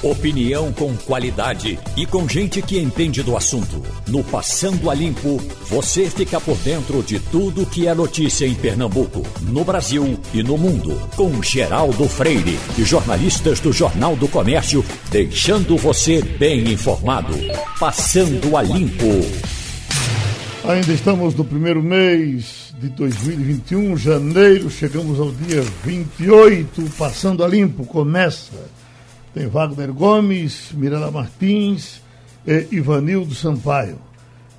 Opinião com qualidade e com gente que entende do assunto. No Passando a Limpo, você fica por dentro de tudo que é notícia em Pernambuco, no Brasil e no mundo. Com Geraldo Freire e jornalistas do Jornal do Comércio, deixando você bem informado. Passando a Limpo. Ainda estamos no primeiro mês de 2021, janeiro, chegamos ao dia 28, Passando a Limpo começa. Tem Wagner Gomes, Mirela Martins e Ivanildo Sampaio.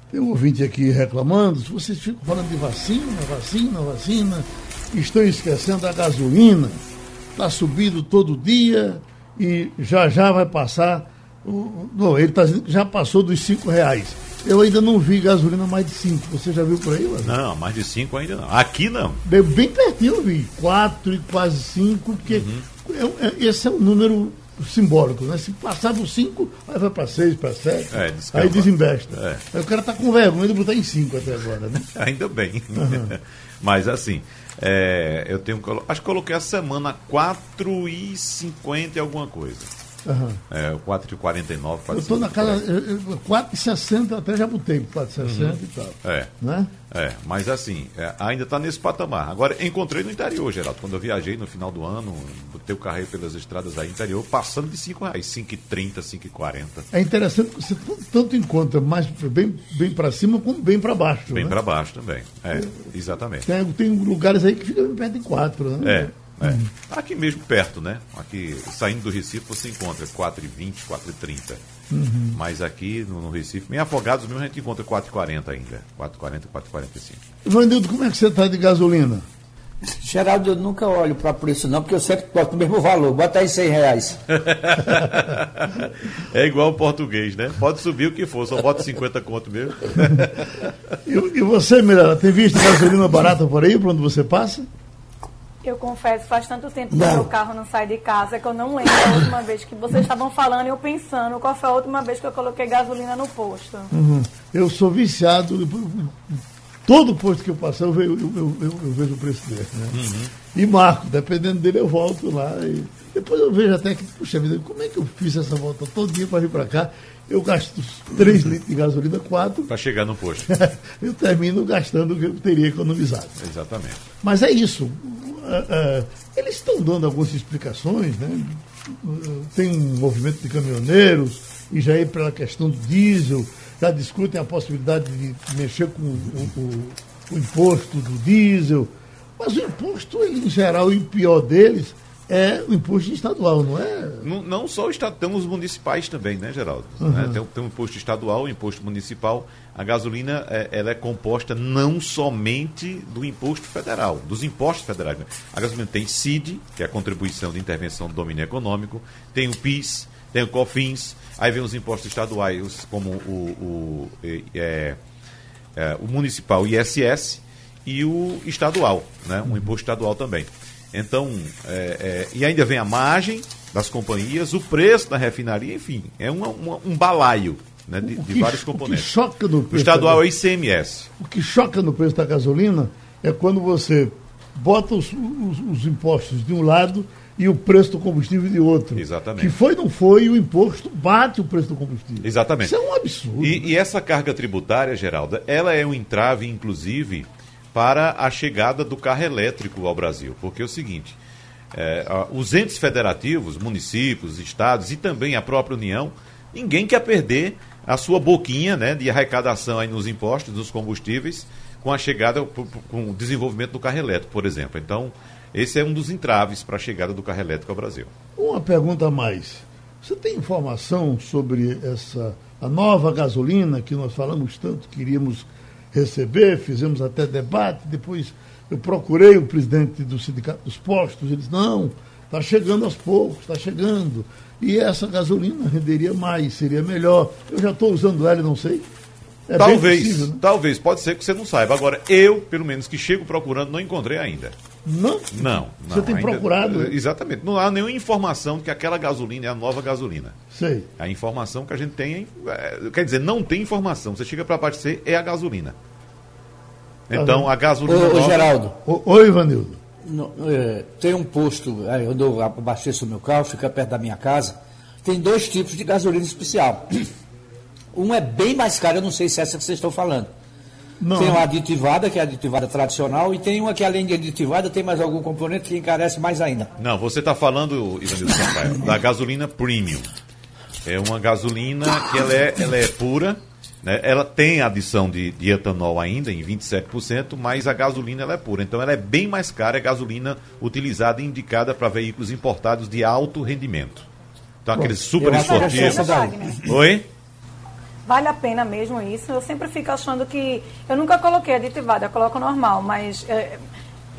Tem um ouvinte aqui reclamando, vocês ficam falando de vacina, vacina, vacina, estão esquecendo a gasolina. Está subindo todo dia e já já vai passar. O, não, ele tá dizendo que já passou dos cinco reais. Eu ainda não vi gasolina mais de 5. Você já viu por aí, mano? Não, mais de 5 ainda não. Aqui não. Bem, bem pertinho eu vi. 4 e quase 5, porque uhum. é, é, esse é um número simbólico, né? Se passar dos 5, aí vai para 6, para 7. É, aí desinvesta. É. Aí o cara está com vergonha de botar em 5 até agora, né? ainda bem. Uhum. Mas assim, é, eu tenho. Acho que coloquei a semana 4,50 e alguma coisa. Uhum. É, 4,49. Eu estou naquela. 4,60 até já botei 4,60 uhum. e tal. É. Né? É, mas assim, é, ainda está nesse patamar. Agora, encontrei no interior, Geraldo, quando eu viajei no final do ano, botei o carro pelas estradas aí interior, passando de 5 reais, 5,30, 5,40. É interessante que você tanto encontra mais bem, bem para cima como bem para baixo. Bem né? para baixo também. É, exatamente. Tem, tem lugares aí que ficam perto de 4, né? É. É. Aqui mesmo perto, né? Aqui, saindo do Recife, você encontra 4,20, 4,30. Uhum. Mas aqui no, no, Recife, meio afogados mesmo, a gente encontra 4,40 ainda. 4,40, 4,45. Vanildo, como é que você está de gasolina? Geraldo, eu nunca olho para preço não, porque eu sempre boto o mesmo valor. Bota aí 100 reais. é igual o português, né? Pode subir o que for, só bota 50 conto mesmo. e, e você, Mirella, tem visto gasolina barata por aí, por onde você passa? Eu confesso, faz tanto tempo que meu carro não sai de casa que eu não lembro a última vez que vocês estavam falando e eu pensando qual foi a última vez que eu coloquei gasolina no posto. Uhum. Eu sou viciado. Todo posto que eu passo eu, eu, eu, eu vejo o preço dele. Né? Uhum. E marco, dependendo dele, eu volto lá. E depois eu vejo até que, puxa vida, como é que eu fiz essa volta todo dia para vir para cá? Eu gasto 3 litros de gasolina, 4. Para chegar no posto. eu termino gastando o que eu teria economizado. Exatamente. Mas é isso. Ah, ah, eles estão dando algumas explicações, né? Tem um movimento de caminhoneiros, e já é pela questão do diesel, já discutem a possibilidade de mexer com o, o, o imposto do diesel. Mas o imposto, ele, em geral, e o pior deles, é o imposto estadual, não é? Não, não só o estado, temos municipais também, né, Geraldo? Uhum. Né? Tem, tem o imposto estadual, o imposto municipal. A gasolina é, ela é composta não somente do imposto federal, dos impostos federais. Né? A gasolina tem CID, que é a contribuição de intervenção do domínio econômico, tem o PIS, tem o COFINS, aí vem os impostos estaduais, como o, o, é, é, o municipal ISS e o estadual, né? um imposto estadual também. Então, é, é, e ainda vem a margem das companhias, o preço da refinaria, enfim, é uma, uma, um balaio né, de, de, vários componentes. O, que choca no preço o estadual da, é o ICMS. O que choca no preço da gasolina é quando você bota os, os, os, impostos de um lado e o preço do combustível de outro. Exatamente. Que foi, não foi, e o imposto bate o preço do combustível. Exatamente. Isso é um absurdo. E, e essa carga tributária, Geralda, ela é um entrave, inclusive para a chegada do carro elétrico ao Brasil. Porque é o seguinte: é, os entes federativos, municípios, estados e também a própria União, ninguém quer perder a sua boquinha né, de arrecadação aí nos impostos, nos combustíveis, com a chegada, com o desenvolvimento do carro elétrico, por exemplo. Então, esse é um dos entraves para a chegada do carro elétrico ao Brasil. Uma pergunta a mais. Você tem informação sobre essa a nova gasolina que nós falamos tanto que iríamos receber, fizemos até debate, depois eu procurei o presidente do Sindicato dos Postos, ele disse, não, está chegando aos poucos, está chegando. E essa gasolina renderia mais, seria melhor. Eu já estou usando ela e não sei. É talvez, possível, né? talvez, pode ser que você não saiba. Agora, eu, pelo menos que chego procurando, não encontrei ainda. Não? Não. Você não, tem ainda, procurado? Exatamente. Não há nenhuma informação de que aquela gasolina é a nova gasolina. Sei. A informação que a gente tem, é, quer dizer, não tem informação. Você chega para abastecer, é a gasolina. Então, a gasolina. Ô, ô Geraldo. oi, Ivanildo. É, tem um posto, aí eu abasteço o meu carro, fica perto da minha casa. tem dois tipos de gasolina especial. Um é bem mais caro, eu não sei se é essa que vocês estão falando. Não. Tem uma aditivada, que é a aditivada tradicional, e tem uma que, além de aditivada, tem mais algum componente que encarece mais ainda. Não, você está falando, Ivanildo Sampaio, da gasolina premium. É uma gasolina que ela é, ela é pura, né? ela tem adição de, de, etanol ainda, em 27%, mas a gasolina ela é pura. Então ela é bem mais cara, é gasolina utilizada e indicada para veículos importados de alto rendimento. Então Bom, aqueles super esportivos. Oi? Vale a pena mesmo isso? Eu sempre fico achando que. Eu nunca coloquei aditivada, eu coloco normal, mas é,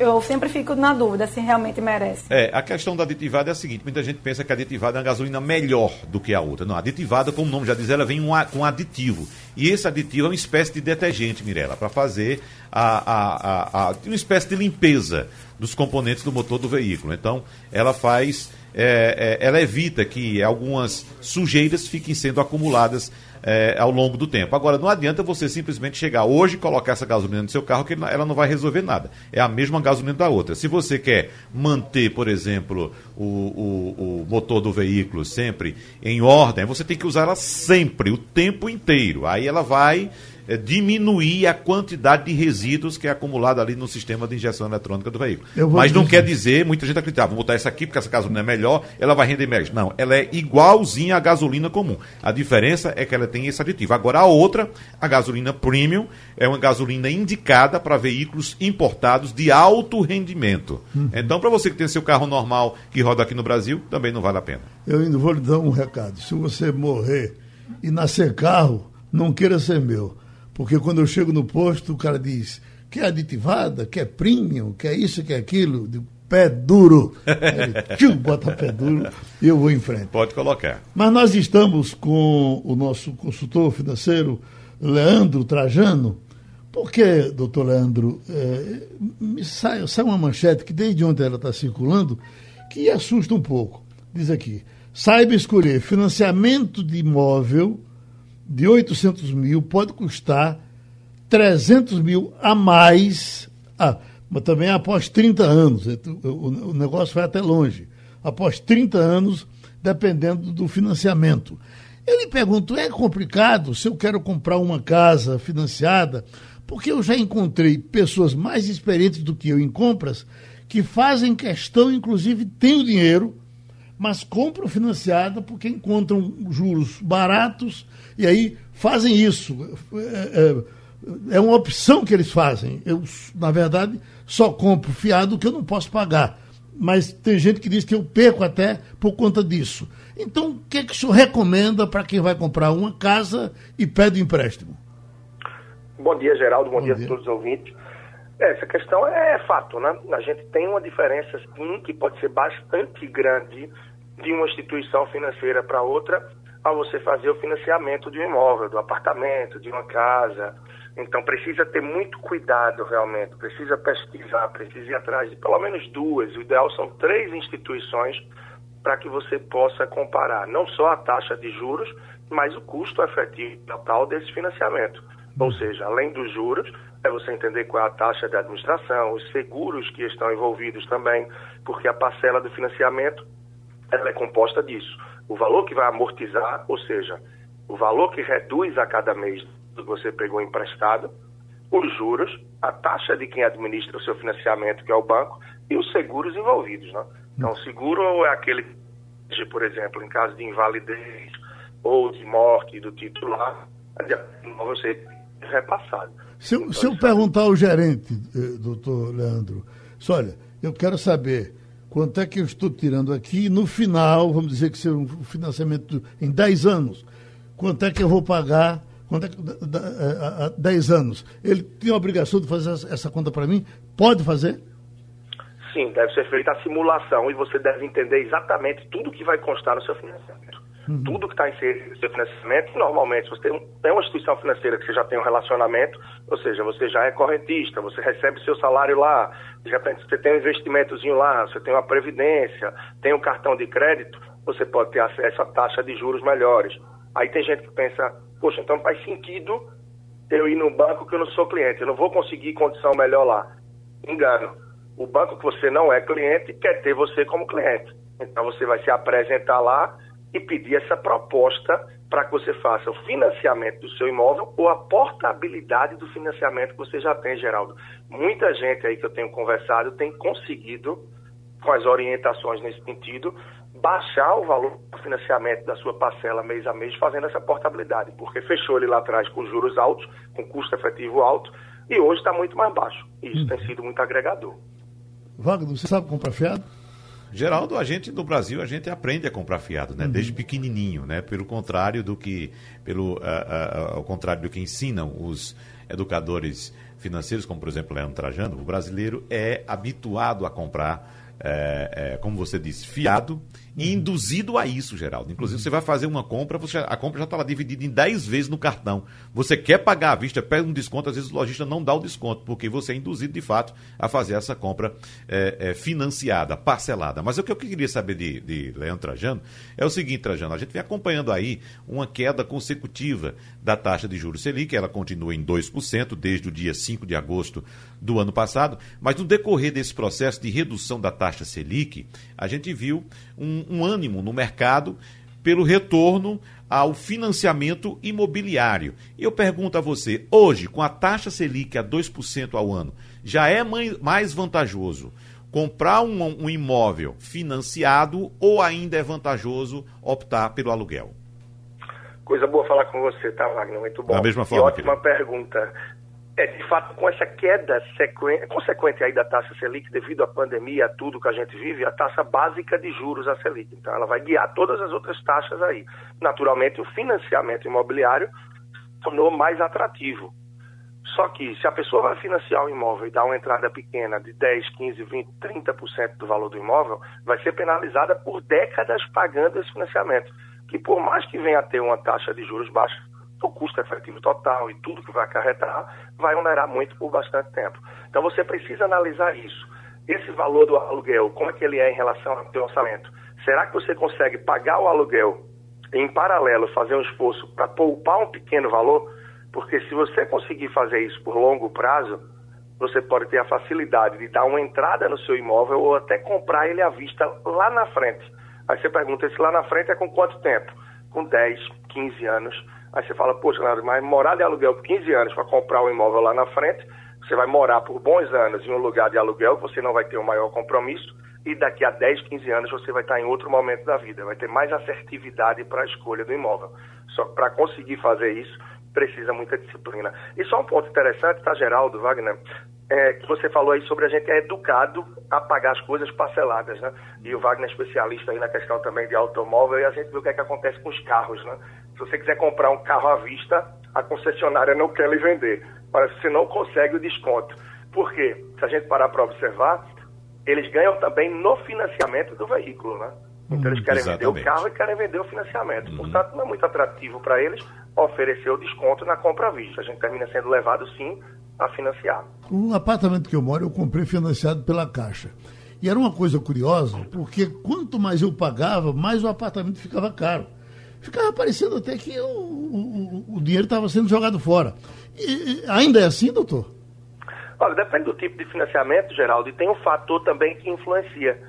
eu sempre fico na dúvida se realmente merece. É, a questão da aditivada é a seguinte: muita gente pensa que a aditivada é uma gasolina melhor do que a outra. Não, a aditivada, como o nome já diz, ela vem um, com aditivo. E esse aditivo é uma espécie de detergente, Mirella, para fazer a, a, a, uma espécie de limpeza dos componentes do motor do veículo. Então, ela faz. É, é, ela evita que algumas sujeiras fiquem sendo acumuladas é, ao longo do tempo. Agora, não adianta você simplesmente chegar hoje e colocar essa gasolina no seu carro, que ela não vai resolver nada. É a mesma gasolina da outra. Se você quer manter, por exemplo, o, o, o motor do veículo sempre em ordem, você tem que usar ela sempre, o tempo inteiro. Aí ela vai é, diminuir a quantidade de resíduos que é acumulada ali no sistema de injeção eletrônica do veículo. Mas não dizer. quer dizer, muita gente acredita, ah, vou botar essa aqui porque essa gasolina é melhor, ela vai render mais. Não, ela é igualzinha à gasolina comum. A diferença é que ela tem esse aditivo. Agora a outra, a gasolina premium, é uma gasolina indicada para veículos importados de alto rendimento. Hum. Então, para você que tem seu carro normal que roda aqui no Brasil, também não vale a pena. Eu ainda vou lhe dar um recado. Se você morrer e nascer carro, não queira ser meu. Porque quando eu chego no posto, o cara diz: quer aditivada, quer premium, quer isso, quer aquilo. De pé duro. Ele tchum, bota pé duro e eu vou em frente. Pode colocar. Mas nós estamos com o nosso consultor financeiro, Leandro Trajano. Porque, doutor Leandro, é, sai, sai uma manchete que desde ontem ela está circulando que assusta um pouco. Diz aqui: saiba escolher financiamento de imóvel de 800 mil pode custar 300 mil a mais, ah, mas também após 30 anos. O negócio vai até longe. Após 30 anos, dependendo do financiamento. Eu lhe pergunto, é complicado se eu quero comprar uma casa financiada? Porque eu já encontrei pessoas mais experientes do que eu em compras que fazem questão, inclusive, tem o dinheiro, mas compram financiada porque encontram juros baratos e aí fazem isso. É, é, é, uma opção que eles fazem. Eu, na verdade, só compro fiado que eu não posso pagar. Mas tem gente que diz que eu perco até por conta disso. Então, o que, é que o senhor recomenda para quem vai comprar uma casa e pede empréstimo? Bom dia, Geraldo. Bom, Bom dia, dia a todos os ouvintes. Essa questão é fato, né? A gente tem uma diferença, sim, que pode ser bastante grande de uma instituição financeira para outra a você fazer o financiamento de um imóvel, do apartamento, de uma casa. Então precisa ter muito cuidado realmente, precisa pesquisar, precisa ir atrás de pelo menos duas, o ideal são três instituições para que você possa comparar. Não só a taxa de juros, mas o custo efetivo total desse financiamento. Ou seja, além dos juros, é você entender qual é a taxa de administração, os seguros que estão envolvidos também, porque a parcela do financiamento ela é composta disso o valor que vai amortizar, ou seja, o valor que reduz a cada mês que você pegou emprestado, os juros, a taxa de quem administra o seu financiamento, que é o banco, e os seguros envolvidos. Né? Então, seguro é aquele que, por exemplo, em caso de invalidez ou de morte do titular, você é repassado. Se, então, se eu perguntar ao gerente, eh, doutor Leandro, olha, eu quero saber quanto é que eu estou tirando aqui, no final, vamos dizer que seja um financiamento em 10 anos, quanto é que eu vou pagar quanto é que, há 10 anos. Ele tem a obrigação de fazer essa conta para mim? Pode fazer? Sim, deve ser feita a simulação e você deve entender exatamente tudo que vai constar no seu financiamento. Uhum. Tudo que está inserido no seu financiamento, normalmente, você tem, tem uma instituição financeira que você já tem um relacionamento, ou seja, você já é correntista, você recebe seu salário lá, de repente você tem um investimentozinho lá, você tem uma previdência, tem um cartão de crédito, você pode ter acesso a taxa de juros melhores. Aí tem gente que pensa, poxa, então faz sentido eu ir no banco que eu não sou cliente, eu não vou conseguir condição melhor lá. Engano. O banco que você não é cliente quer ter você como cliente. Então você vai se apresentar lá e pedir essa proposta para que você faça o financiamento do seu imóvel ou a portabilidade do financiamento que você já tem, Geraldo. Muita gente aí que eu tenho conversado tem conseguido, com as orientações nesse sentido, baixar o valor do financiamento da sua parcela mês a mês fazendo essa portabilidade, porque fechou ele lá atrás com juros altos, com custo efetivo alto, e hoje está muito mais baixo. E isso hum. tem sido muito agregador. Wagner, você sabe comprar fiado? Geraldo, a gente no Brasil a gente aprende a comprar fiado, né? Uhum. Desde pequenininho, né? Pelo contrário do que pelo uh, uh, ao contrário do que ensinam os educadores financeiros, como por exemplo Leandro Trajano, o brasileiro é habituado a comprar é, como você disse, fiado e induzido a isso, Geraldo. Inclusive, você vai fazer uma compra, você, a compra já está lá dividida em 10 vezes no cartão. Você quer pagar à vista, pega um desconto, às vezes o lojista não dá o desconto, porque você é induzido, de fato, a fazer essa compra é, é, financiada, parcelada. Mas o que eu queria saber de, de Leandro Trajano é o seguinte, Trajano, a gente vem acompanhando aí uma queda consecutiva da taxa de juros Selic, ela continua em 2% desde o dia 5 de agosto do ano passado, mas no decorrer desse processo de redução da taxa Selic, a gente viu um, um ânimo no mercado pelo retorno ao financiamento imobiliário. E eu pergunto a você, hoje, com a taxa Selic a 2% ao ano, já é mais vantajoso comprar um, um, imóvel financiado ou ainda é vantajoso optar pelo aluguel? Coisa boa falar com você, tá, Wagner? Muito bom. Da mesma forma. E ótima querido. pergunta. É, de fato, com essa queda consequente aí da taxa Selic, devido à pandemia, a tudo que a gente vive, a taxa básica de juros a Selic. Então, ela vai guiar todas as outras taxas aí. Naturalmente, o financiamento imobiliário tornou mais atrativo. Só que, se a pessoa vai financiar o imóvel e dar uma entrada pequena de 10, 15, 20, 30% do valor do imóvel, vai ser penalizada por décadas pagando esse financiamento. Que, por mais que venha a ter uma taxa de juros baixa, o custo efetivo total e tudo que vai acarretar vai onerar muito por bastante tempo. Então você precisa analisar isso. Esse valor do aluguel, como é que ele é em relação ao seu orçamento? Será que você consegue pagar o aluguel em paralelo, fazer um esforço para poupar um pequeno valor? Porque se você conseguir fazer isso por longo prazo, você pode ter a facilidade de dar uma entrada no seu imóvel ou até comprar ele à vista lá na frente. Aí você pergunta, esse lá na frente é com quanto tempo? Com 10, 15 anos. Aí você fala, poxa, Leandro, mas morar de aluguel por 15 anos para comprar um imóvel lá na frente, você vai morar por bons anos em um lugar de aluguel, você não vai ter um maior compromisso, e daqui a 10, 15 anos você vai estar em outro momento da vida, vai ter mais assertividade para a escolha do imóvel. Só que para conseguir fazer isso, precisa muita disciplina. E só um ponto interessante, tá, Geraldo, Wagner? É, que você falou aí sobre a gente é educado a pagar as coisas parceladas, né? E o Wagner é especialista aí na questão também de automóvel e a gente vê o que é que acontece com os carros, né? Se você quiser comprar um carro à vista, a concessionária não quer lhe vender. Parece que você não consegue o desconto. Por quê? Se a gente parar para observar, eles ganham também no financiamento do veículo, né? Então eles querem Exatamente. vender o carro e querem vender o financiamento. Uhum. Portanto, não é muito atrativo para eles oferecer o desconto na compra à vista. A gente termina sendo levado, sim, a financiar. Um apartamento que eu moro, eu comprei financiado pela Caixa. E era uma coisa curiosa, porque quanto mais eu pagava, mais o apartamento ficava caro. Ficava parecendo até que o, o, o dinheiro estava sendo jogado fora. E, ainda é assim, doutor? Olha, depende do tipo de financiamento, Geraldo, e tem um fator também que influencia.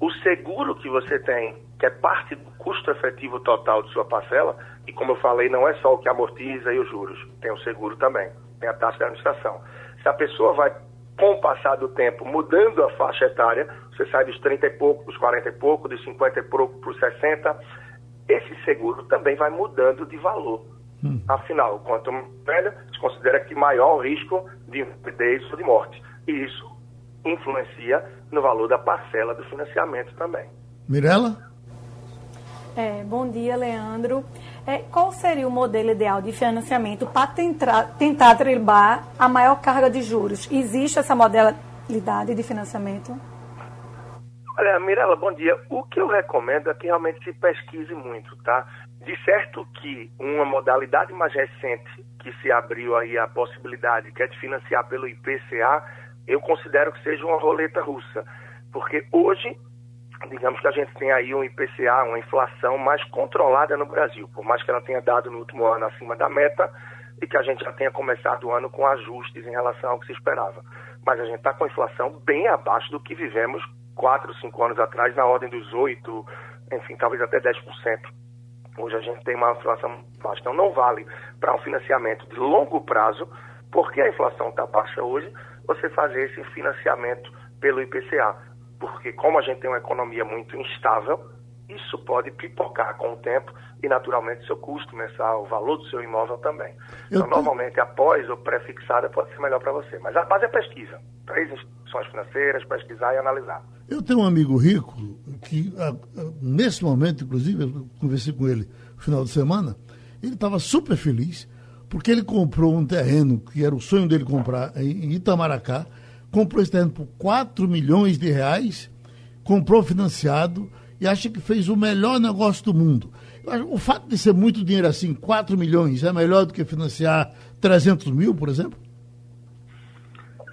O seguro que você tem, que é parte do custo efetivo total de sua parcela, e como eu falei, não é só o que amortiza e os juros, tem o seguro também, tem a taxa de administração. Se a pessoa vai, com o passar do tempo, mudando a faixa etária, você sai dos 30 e pouco, dos 40 e pouco, dos 50 e pouco para os 60, esse seguro também vai mudando de valor. Hum. Afinal, quanto velho, se considera que maior o risco de invalidez ou de morte. E isso influencia no valor da parcela do financiamento também. Mirela? É, bom dia, Leandro. É, qual seria o modelo ideal de financiamento para tentar, tentar a maior carga de juros? Existe essa modalidade de financiamento? Olha, Mirela, bom dia. O que eu recomendo é que realmente se pesquise muito, tá? De certo que uma modalidade mais recente que se abriu aí a possibilidade, que é de financiar pelo IPCA, eu considero que seja uma roleta russa. Porque hoje, digamos que a gente tem aí um IPCA, uma inflação mais controlada no Brasil, por mais que ela tenha dado no último ano acima da meta e que a gente já tenha começado o ano com ajustes em relação ao que se esperava. Mas a gente está com a inflação bem abaixo do que vivemos quatro, cinco anos atrás, na ordem dos 8, enfim, talvez até 10%. Hoje a gente tem uma inflação baixa. Então não vale para um financiamento de longo prazo, porque a inflação está baixa hoje, você fazer esse financiamento pelo IPCA. Porque como a gente tem uma economia muito instável, isso pode pipocar com o tempo e naturalmente seu custo mensal, o valor do seu imóvel também. Eu então, normalmente, após ou pré-fixada pode ser melhor para você. Mas a base é pesquisa. Três instituições financeiras, pesquisar e analisar. Eu tenho um amigo rico que, nesse momento, inclusive, eu conversei com ele no final de semana, ele estava super feliz porque ele comprou um terreno que era o sonho dele comprar em Itamaracá, comprou esse terreno por 4 milhões de reais, comprou financiado e acha que fez o melhor negócio do mundo. O fato de ser muito dinheiro assim, 4 milhões, é melhor do que financiar 300 mil, por exemplo?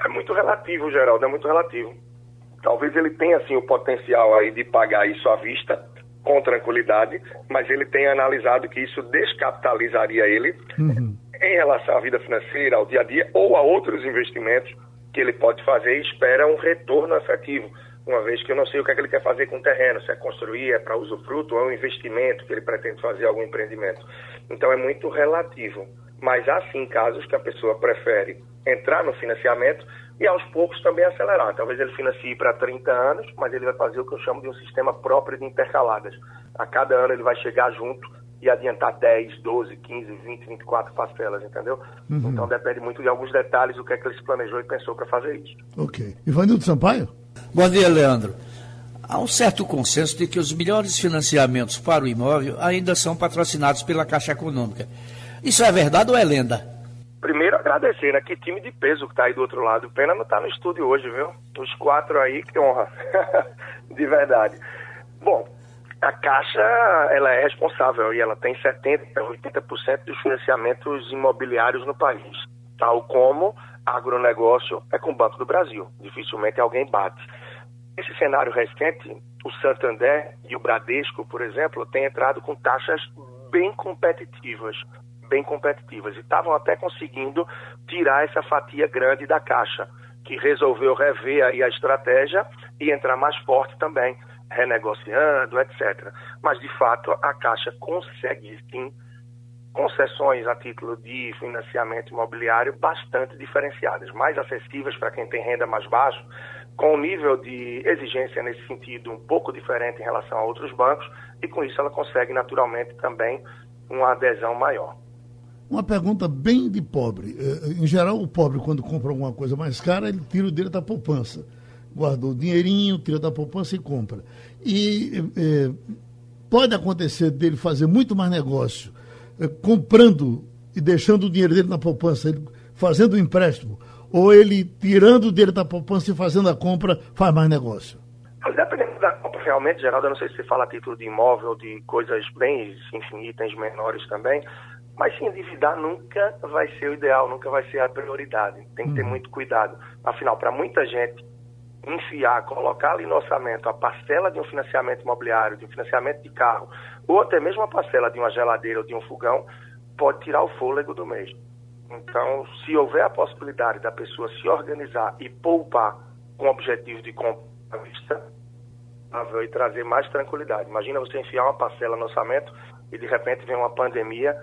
É muito relativo, Geraldo, é muito relativo. Talvez ele tenha assim o potencial aí de pagar isso à vista, com tranquilidade, mas ele tem analisado que isso descapitalizaria ele uhum. em relação à vida financeira, ao dia a dia ou a outros investimentos que ele pode fazer e espera um retorno efetivo uma vez que eu não sei o que, é que ele quer fazer com o terreno, se é construir, é para usufruto, ou é um investimento que ele pretende fazer algum empreendimento. Então é muito relativo. Mas há sim casos que a pessoa prefere entrar no financiamento e aos poucos também acelerar. Talvez ele financie para 30 anos, mas ele vai fazer o que eu chamo de um sistema próprio de intercaladas. A cada ano ele vai chegar junto e adiantar 10, 12, 15, 20, 24 parcelas, entendeu? Uhum. Então depende muito de alguns detalhes do que é que ele se planejou e pensou para fazer isso. Ok. Ivanildo Sampaio? Bom dia, Leandro. Há um certo consenso de que os melhores financiamentos para o imóvel ainda são patrocinados pela Caixa Econômica. Isso é verdade ou é lenda? Primeiro, agradecer, né? Que time de peso que está aí do outro lado. Pena não estar tá no estúdio hoje, viu? Os quatro aí, que honra. de verdade. Bom, a Caixa, ela é responsável e ela tem 70%, 80% dos financiamentos imobiliários no país. Tal como agronegócio é com o Banco do Brasil. Dificilmente alguém bate. Nesse cenário recente, o Santander e o Bradesco, por exemplo, têm entrado com taxas bem competitivas, bem competitivas, e estavam até conseguindo tirar essa fatia grande da caixa, que resolveu rever aí a estratégia e entrar mais forte também, renegociando, etc. Mas, de fato, a Caixa consegue sim concessões a título de financiamento imobiliário bastante diferenciadas, mais acessíveis para quem tem renda mais baixa, com um nível de exigência nesse sentido um pouco diferente em relação a outros bancos, e com isso ela consegue naturalmente também uma adesão maior. Uma pergunta bem de pobre. Eh, em geral, o pobre, quando compra alguma coisa mais cara, ele tira o dele da poupança. Guardou o dinheirinho, tira da poupança e compra. E eh, pode acontecer dele fazer muito mais negócio eh, comprando e deixando o dinheiro dele na poupança, ele fazendo o empréstimo, ou ele tirando o dinheiro da poupança e fazendo a compra, faz mais negócio? Dependendo da compra, realmente, Geraldo, eu não sei se você fala a título de imóvel, de coisas bem, enfim, itens menores também, mas se endividar nunca vai ser o ideal, nunca vai ser a prioridade. Tem que ter uhum. muito cuidado. Afinal, para muita gente, enfiar, colocar ali no orçamento a parcela de um financiamento imobiliário, de um financiamento de carro, ou até mesmo a parcela de uma geladeira ou de um fogão, pode tirar o fôlego do mês. Então, se houver a possibilidade da pessoa se organizar e poupar com o objetivo de compra à vista, e trazer mais tranquilidade. Imagina você enfiar uma parcela no orçamento e de repente vem uma pandemia,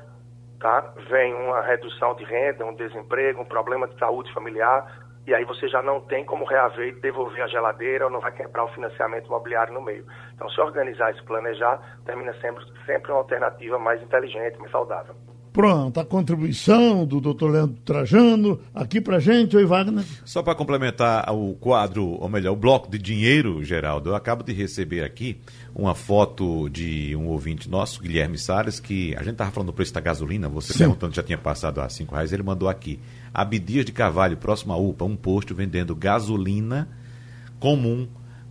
tá? Vem uma redução de renda, um desemprego, um problema de saúde familiar, e aí você já não tem como reaver e devolver a geladeira ou não vai quebrar o financiamento imobiliário no meio. Então, se organizar e se planejar, termina sempre, sempre uma alternativa mais inteligente, mais saudável. Pronto, a contribuição do doutor Leandro Trajano aqui pra gente, oi Wagner. Só para complementar o quadro, ou melhor, o bloco de dinheiro, Geraldo, eu acabo de receber aqui uma foto de um ouvinte nosso, Guilherme Salles, que a gente estava falando do preço da gasolina, você Sim. perguntando já tinha passado a cinco reais, ele mandou aqui. Abdias de Carvalho, próximo à UPA, um posto vendendo gasolina comum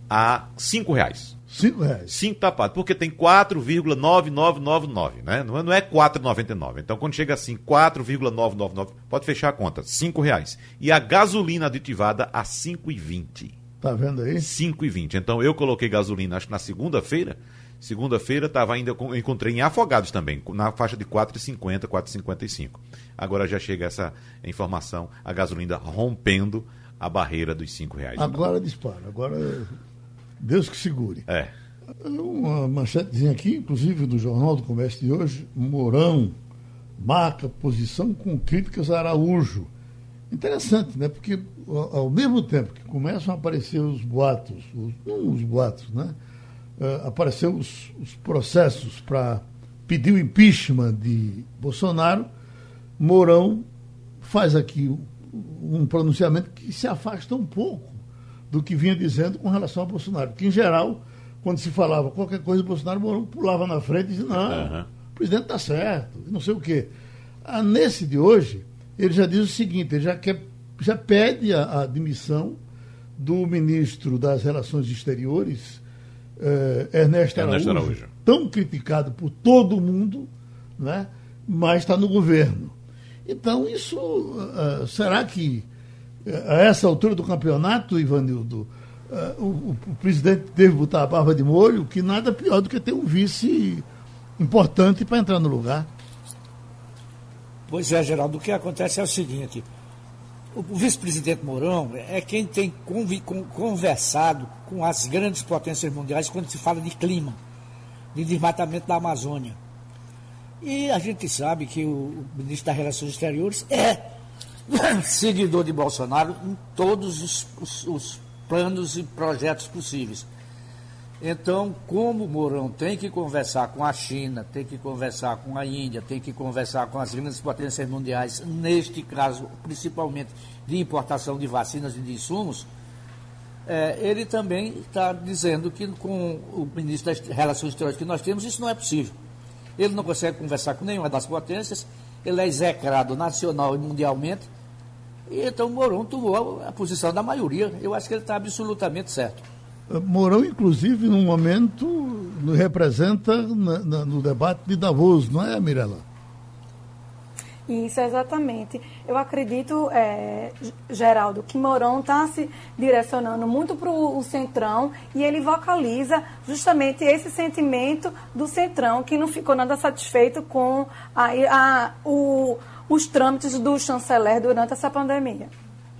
a cinco reais. Cinco reais. Cinco tapado, porque tem 4,9999, né? Não é, não é 4,99. Então, quando chega assim, 4,999, pode fechar a conta, cinco reais. E a gasolina aditivada a 5,20. Tá vendo aí? 5,20. Então, eu coloquei gasolina, acho que na segunda-feira, Segunda-feira estava ainda, encontrei em Afogados também, na faixa de 4,50, 4,55. Agora já chega essa informação, a gasolina rompendo a barreira dos 5 reais. Agora dispara, agora Deus que segure. É. Uma manchetezinha aqui, inclusive do Jornal do Comércio de hoje, Mourão marca posição com críticas a Araújo. Interessante, né? Porque ao mesmo tempo que começam a aparecer os boatos, os, não os boatos, né? Uh, apareceu os, os processos para pedir o impeachment de Bolsonaro, Mourão faz aqui um pronunciamento que se afasta um pouco do que vinha dizendo com relação a Bolsonaro. Porque, em geral, quando se falava qualquer coisa, Bolsonaro Mourão pulava na frente e dizia, não, uhum. o presidente está certo, não sei o quê. Ah, nesse de hoje, ele já diz o seguinte, ele já, quer, já pede a, a admissão do ministro das Relações Exteriores, eh, Ernesto, Ernesto Araújo, Araújo, tão criticado por todo mundo, né, mas está no governo. Então, isso, uh, será que a essa altura do campeonato, Ivanildo, uh, o, o, presidente deve botar a barba de molho, que nada pior do que ter um vice importante para entrar no lugar? Pois é, Geraldo, o que acontece é o seguinte, o, vice-presidente Mourão é quem tem conversado com as grandes potências mundiais quando se fala de clima, de desmatamento da Amazônia. E a gente sabe que o ministro das Relações Exteriores é seguidor de Bolsonaro em todos os, os, os planos e projetos possíveis. Então, como o Mourão tem que conversar com a China, tem que conversar com a Índia, tem que conversar com as grandes potências mundiais, neste caso, principalmente de importação de vacinas e de insumos, é, ele também está dizendo que com o ministro das Relações Exteriores que nós temos, isso não é possível. Ele não consegue conversar com nenhuma das potências, ele é execrado nacional e mundialmente. E então Mourão tomou a posição da maioria. Eu acho que ele está absolutamente certo. Mourão, inclusive, no momento, representa na, na, no debate de Davos, não é, Mirela? Isso, exatamente. Eu acredito, é, Geraldo, que Mourão está se direcionando muito para o Centrão e ele vocaliza justamente esse sentimento do Centrão, que não ficou nada satisfeito com a, a, o, os trâmites do chanceler durante essa pandemia.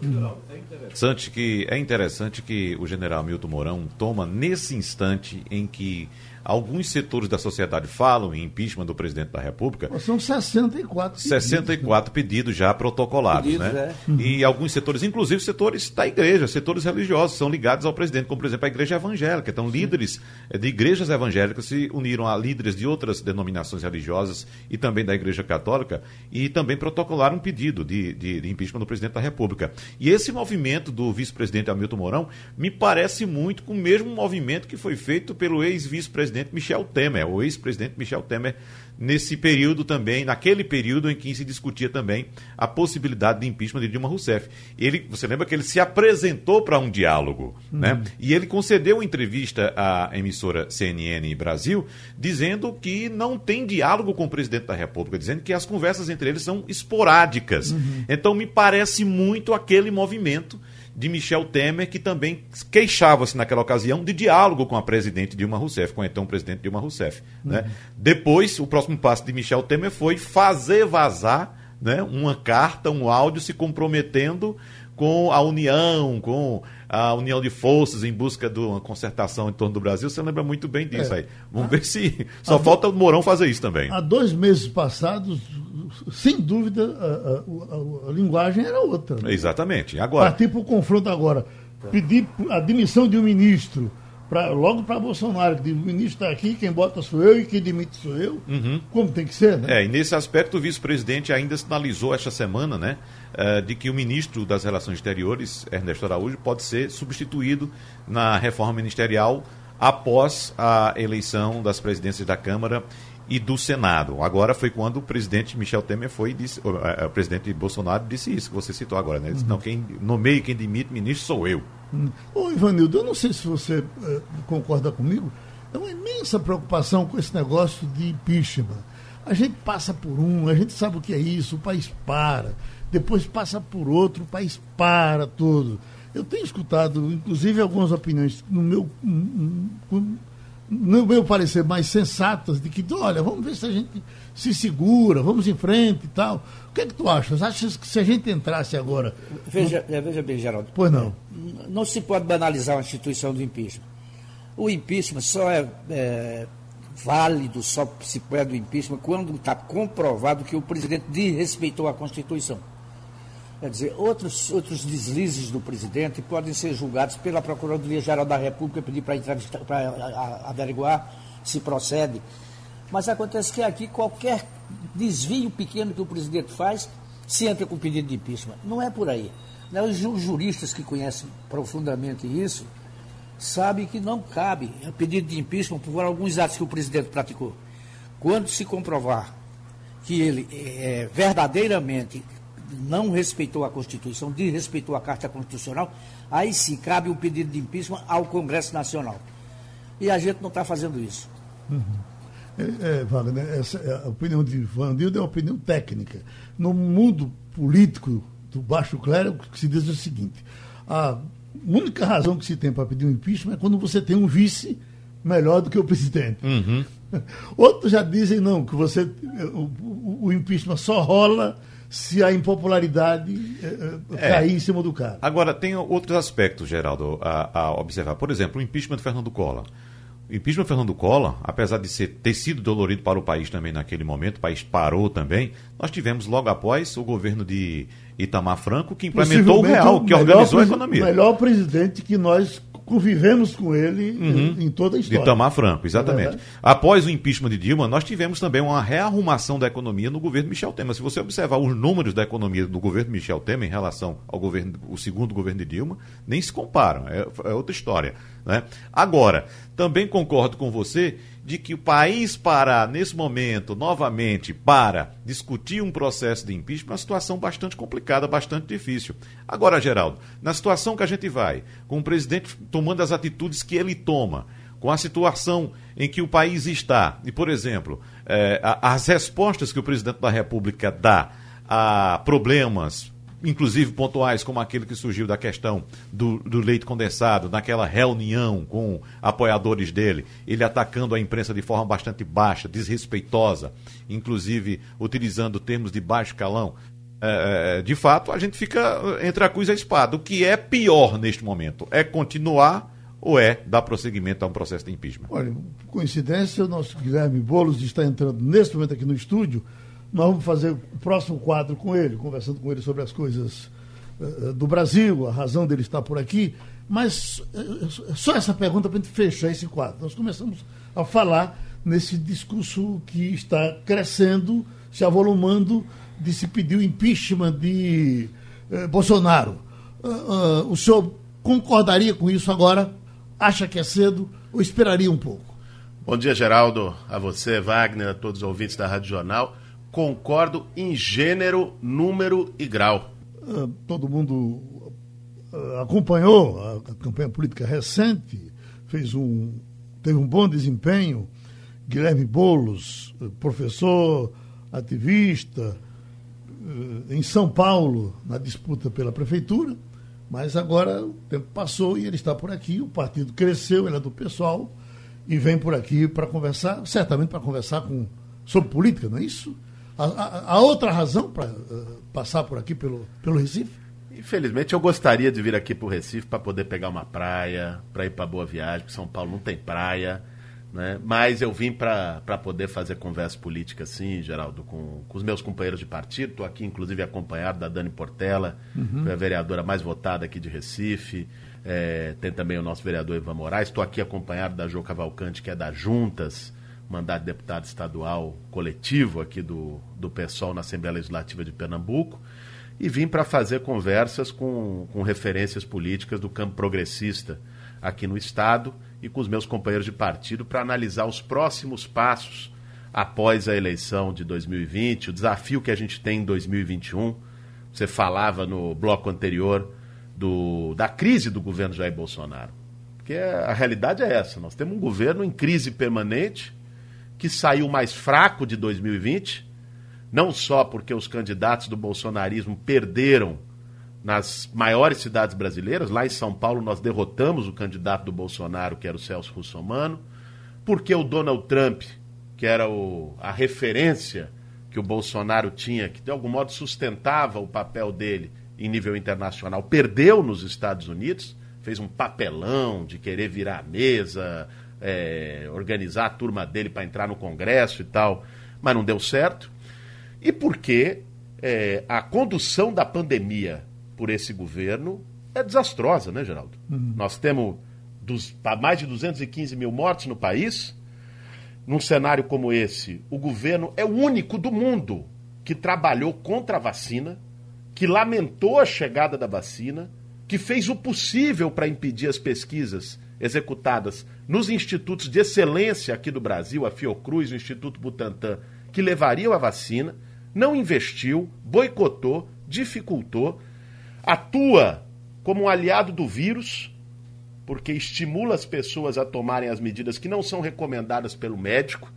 É interessante que é interessante que o general Milton Mourão toma nesse instante em que Alguns setores da sociedade falam em impeachment do presidente da República. São 64 pedidos. 64 pedidos já protocolados, pedidos, né? É. E alguns setores, inclusive setores da igreja, setores religiosos, são ligados ao presidente, como por exemplo a igreja evangélica. Então, líderes eh, de igrejas evangélicas se uniram a líderes de outras denominações religiosas e também da igreja católica e também protocolaram um pedido de, de, de impeachment do presidente da República. E esse movimento do vice-presidente Hamilton Mourão me parece muito com o mesmo movimento que foi feito pelo ex-vice-presidente presidente Michel Temer, o ex-presidente Michel Temer, nesse período também, naquele período em que se discutia também a possibilidade de impeachment de Dilma Rousseff. Ele, você lembra que ele se apresentou para um diálogo, né? uhum. né? E ele concedeu uma entrevista à emissora CNN Brasil, dizendo que não tem diálogo com o presidente da República, dizendo que as conversas entre eles são esporádicas. Uhum. Então me parece muito aquele movimento de Michel Temer, que também queixava-se naquela ocasião de diálogo com a presidente Dilma Rousseff, com a então presidente Dilma Rousseff. Né? Uhum. Né? Depois, o próximo passo de Michel Temer foi fazer vazar né, uma carta, um áudio se comprometendo com a União, com a união de forças em busca de uma concertação em torno do Brasil. Você lembra muito bem disso é. aí. Vamos ah, ver se. Só falta o Mourão fazer isso também. Há dois meses passados, sem dúvida, a, a, a, linguagem era outra. Né? Exatamente. Agora. Partir para o confronto agora. Pedir a demissão de um ministro. Pra, logo para Bolsonaro, que o ministro está aqui, quem bota sou eu e quem demite sou eu, uhum. como tem que ser, né? É, e nesse aspecto o vice-presidente ainda sinalizou esta semana, né, uh, de que o ministro das Relações Exteriores, Ernesto Araújo, pode ser substituído na reforma ministerial após a eleição das presidências da Câmara e do Senado. Agora foi quando o presidente Michel Temer foi disse, o, uh, o presidente Bolsonaro disse isso que você citou agora, né? Ele disse, uhum. não, quem nomeia e quem demite ministro sou eu. Hum. Ô, Ivanildo, eu não sei se você uh, concorda comigo, é uma imensa preocupação com esse negócio de impeachment. A gente passa por um, a gente sabe o que é isso, o país para depois passa por outro, o país para tudo. Eu tenho escutado, inclusive, algumas opiniões, no meu, no meu parecer, mais sensatas, de que, olha, vamos ver se a gente se segura, vamos em frente e tal. O que é que tu achas? Achas que se a gente entrasse agora. Veja, no... veja bem, Geraldo. Pois não. Não se pode banalizar uma instituição do impeachment. O impeachment só é, é válido, só se pede o impeachment quando está comprovado que o presidente desrespeitou a Constituição. Quer dizer, outros, outros deslizes do presidente podem ser julgados pela Procuradoria-Geral da República, pedir para averiguar se procede. Mas acontece que aqui qualquer desvio pequeno que o presidente faz, se entra com pedido de impeachment. Não é por aí. Né? Os juristas que conhecem profundamente isso sabem que não cabe a pedido de impeachment por alguns atos que o presidente praticou. Quando se comprovar que ele é, verdadeiramente não respeitou a Constituição, desrespeitou a Carta Constitucional, aí sim cabe o pedido de impeachment ao Congresso Nacional. E a gente não está fazendo isso. Uhum. É, é, Wagner, essa, é, a opinião de Vandildo é uma opinião técnica. No mundo político do baixo clero, o que se diz é o seguinte: a única razão que se tem para pedir um impeachment é quando você tem um vice melhor do que o presidente. Uhum. Outros já dizem não, que você o, o, o impeachment só rola se a impopularidade eh, é. cair em cima do cara. Agora, tem outros aspectos, Geraldo, a, a observar. Por exemplo, o impeachment do Fernando Collor. O impeachment do Fernando Collor, apesar de ser, ter sido dolorido para o país também naquele momento, o país parou também, nós tivemos logo após o governo de Itamar Franco, que implementou o real, que organizou a economia. O melhor presidente que nós convivemos com ele uhum. em, toda a história. De Tamar Franco, exatamente. É Após o impeachment de Dilma, nós tivemos também uma rearrumação da economia no governo Michel Temer. Se você observar os números da economia do governo Michel Temer em relação ao governo, o segundo governo de Dilma, nem se comparam. É, é outra história. Né? Agora, também concordo com você de que o país parar nesse momento, novamente, para discutir um processo de impeachment, é uma situação bastante complicada, bastante difícil. Agora, Geraldo, na situação que a gente vai, com o presidente tomando as atitudes que ele toma, com a situação em que o país está, e, por exemplo, eh, as respostas que o presidente da República dá a problemas inclusive pontuais, como aquele que surgiu da questão do, do leite condensado, naquela reunião com apoiadores dele, ele atacando a imprensa de forma bastante baixa, desrespeitosa, inclusive utilizando termos de baixo calão. É, é, de fato, a gente fica entre a cruz e a espada. O que é pior neste momento? É continuar ou é dar prosseguimento a um processo de impeachment? Olha, coincidência, o nosso Guilherme Boulos está entrando neste momento aqui no estúdio nós vamos fazer o próximo quadro com ele, conversando com ele sobre as coisas uh, do Brasil, a razão dele estar por aqui. Mas uh, só essa pergunta para a gente fechar esse quadro. Nós começamos a falar nesse discurso que está crescendo, se avolumando, de se pedir o impeachment de Bolsonaro. o senhor concordaria com isso agora? Acha que é cedo ou esperaria um pouco? Bom dia, Geraldo, a você, Wagner, a todos os ouvintes da Rádio Jornal concordo em gênero, número e grau. Uh, todo mundo uh, acompanhou a, campanha política recente, fez um, teve um bom desempenho. Guilherme Bolos, uh, professor, ativista, em São Paulo, na disputa pela prefeitura, mas agora o tempo passou e ele está por aqui, o partido cresceu, ele é do pessoal e vem por aqui para conversar, certamente para conversar com, sobre política, não é isso? Há, outra razão para uh, passar por aqui pelo, pelo Recife? Infelizmente, eu gostaria de vir aqui para o Recife para poder pegar uma praia, para ir para Boa Viagem, porque São Paulo não tem praia. Né? Mas eu vim para poder fazer conversa política, sim, Geraldo, com, com os meus companheiros de partido. Estou aqui, inclusive, acompanhado da Dani Portela, uhum. foi a vereadora mais votada aqui de Recife. É, tem também o nosso vereador Ivan Moraes. Estou aqui acompanhado da Jo Cavalcante, que é da Juntas mandato de deputado estadual coletivo aqui do, do PSOL na Assembleia Legislativa de Pernambuco e vim para fazer conversas com, com referências políticas do campo progressista aqui no Estado e com os meus companheiros de partido para analisar os próximos passos após a eleição de 2020, o desafio que a gente tem em 2021. Você falava no bloco anterior do, da crise do governo Jair Bolsonaro. Porque a realidade é essa: nós temos um governo em crise permanente que saiu mais fraco de 2020, não só porque os candidatos do bolsonarismo perderam nas maiores cidades brasileiras, lá em São Paulo nós derrotamos o candidato do Bolsonaro, que era o Celso Russomano, porque o Donald Trump, que era o, a referência que o Bolsonaro tinha, que de algum modo sustentava o papel dele em nível internacional, perdeu nos Estados Unidos, fez um papelão de querer virar a mesa, é, organizar a turma dele para entrar no Congresso e tal, mas não deu certo. E porque é, a condução da pandemia por esse governo é desastrosa, né, Geraldo? Uhum. Nós temos dos, mais de 215 mil mortes no país. Num cenário como esse, o governo é o único do mundo que trabalhou contra a vacina, que lamentou a chegada da vacina, que fez o possível para impedir as pesquisas executadas nos institutos de excelência aqui do Brasil, a Fiocruz, o Instituto Butantan, que levariam a vacina, não investiu, boicotou, dificultou, atua como um aliado do vírus, porque estimula as pessoas a tomarem as medidas que não são recomendadas pelo médico.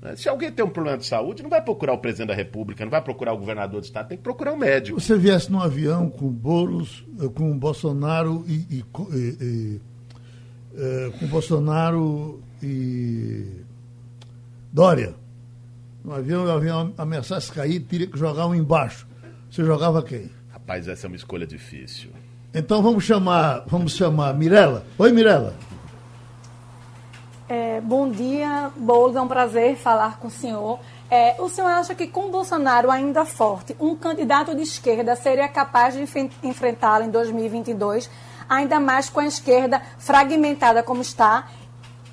Né? Se alguém tem um problema de saúde, não vai procurar o presidente da República, não vai procurar o governador do estado, tem que procurar o um médico. Você viesse num avião com Boulos, eh, com Bolsonaro e, e, e é, com Bolsonaro e Dória. No avião, o avião ameaçasse cair, teria que jogar um embaixo. Você jogava quem? Rapaz, essa é uma escolha difícil. Então vamos chamar, vamos chamar Mirella. Oi, Mirella. É, bom dia, Boulos, é um prazer falar com o senhor. É, o senhor acha que com Bolsonaro ainda forte, um candidato de esquerda seria capaz de enfrentá-lo em 2022, ainda mais com a esquerda fragmentada como está?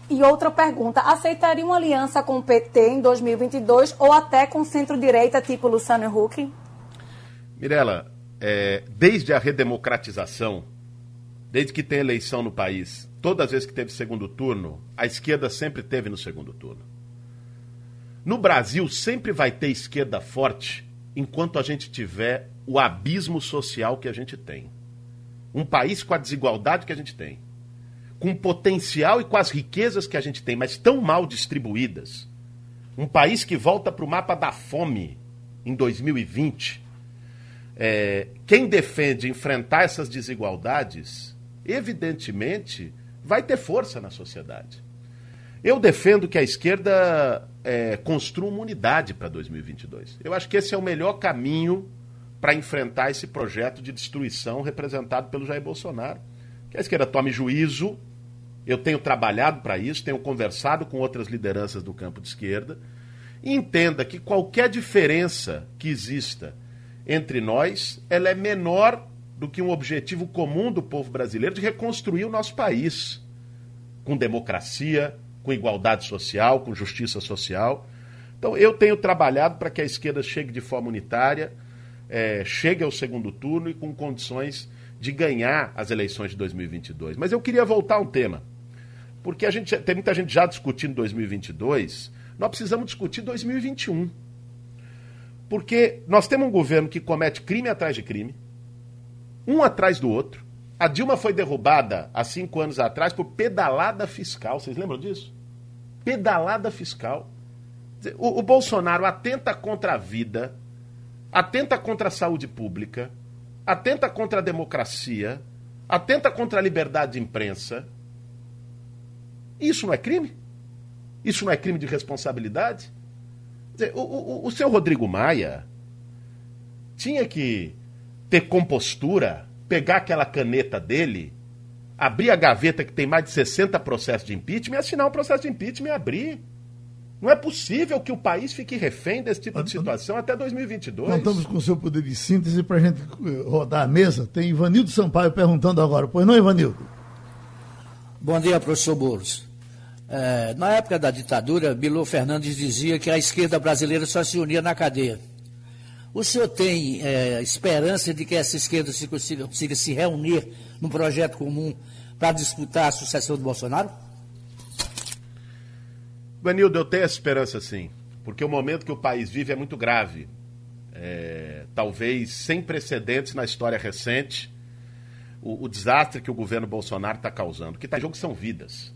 E outra pergunta, aceitaria uma aliança com o PT em 2022 ou até com centro-direita tipo Luciano Huck? Mirela, é, desde a redemocratização, desde que tem eleição no país, todas as vezes que teve segundo turno, a esquerda sempre teve no segundo turno. No Brasil, sempre vai ter esquerda forte enquanto a gente tiver o abismo social que a gente tem. Um país com a desigualdade que a gente tem com o potencial e com as riquezas que a gente tem, mas tão mal distribuídas, um país que volta para o mapa da fome em 2020, é, quem defende enfrentar essas desigualdades, evidentemente, vai ter força na sociedade. Eu defendo que a esquerda é, construa uma unidade para 2022. Eu acho que esse é o melhor caminho para enfrentar esse projeto de destruição representado pelo Jair Bolsonaro. Que a esquerda tome juízo eu tenho trabalhado para isso, tenho conversado com outras lideranças do campo de esquerda. E entenda que qualquer diferença que exista entre nós, ela é menor do que um objetivo comum do povo brasileiro de reconstruir o nosso país com democracia, com igualdade social, com justiça social. Então, eu tenho trabalhado para que a esquerda chegue de forma unitária, é, chegue ao segundo turno e com condições de ganhar as eleições de 2022. Mas eu queria voltar a um tema porque a gente tem muita gente já discutindo 2022, nós precisamos discutir 2021. Porque nós temos um governo que comete crime atrás de crime, um atrás do outro. A Dilma foi derrubada há cinco anos atrás por pedalada fiscal. Vocês lembram disso? Pedalada fiscal. O, o Bolsonaro atenta contra a vida, atenta contra a saúde pública, atenta contra a democracia, atenta contra a liberdade de imprensa isso não é crime? Isso não é crime de responsabilidade? Dizer, o, o, o seu Rodrigo Maia tinha que ter compostura, pegar aquela caneta dele, abrir a gaveta que tem mais de 60 processos de impeachment e assinar um processo de impeachment e abrir. Não é possível que o país fique refém desse tipo de situação até 2022. Nós estamos com o seu poder de síntese para a gente rodar a mesa. Tem Ivanildo Sampaio perguntando agora. Pois não, Ivanildo? Bom dia, professor Boulos. É, na época da ditadura, Bilu Fernandes dizia que a esquerda brasileira só se unia na cadeia. O senhor tem é, esperança de que essa esquerda se consiga, consiga se reunir num projeto comum para disputar a sucessão do Bolsonaro? Vanildo, eu tenho essa esperança sim, porque o momento que o país vive é muito grave. É, talvez sem precedentes na história recente o, o desastre que o governo Bolsonaro está causando. Que está em jogo são vidas.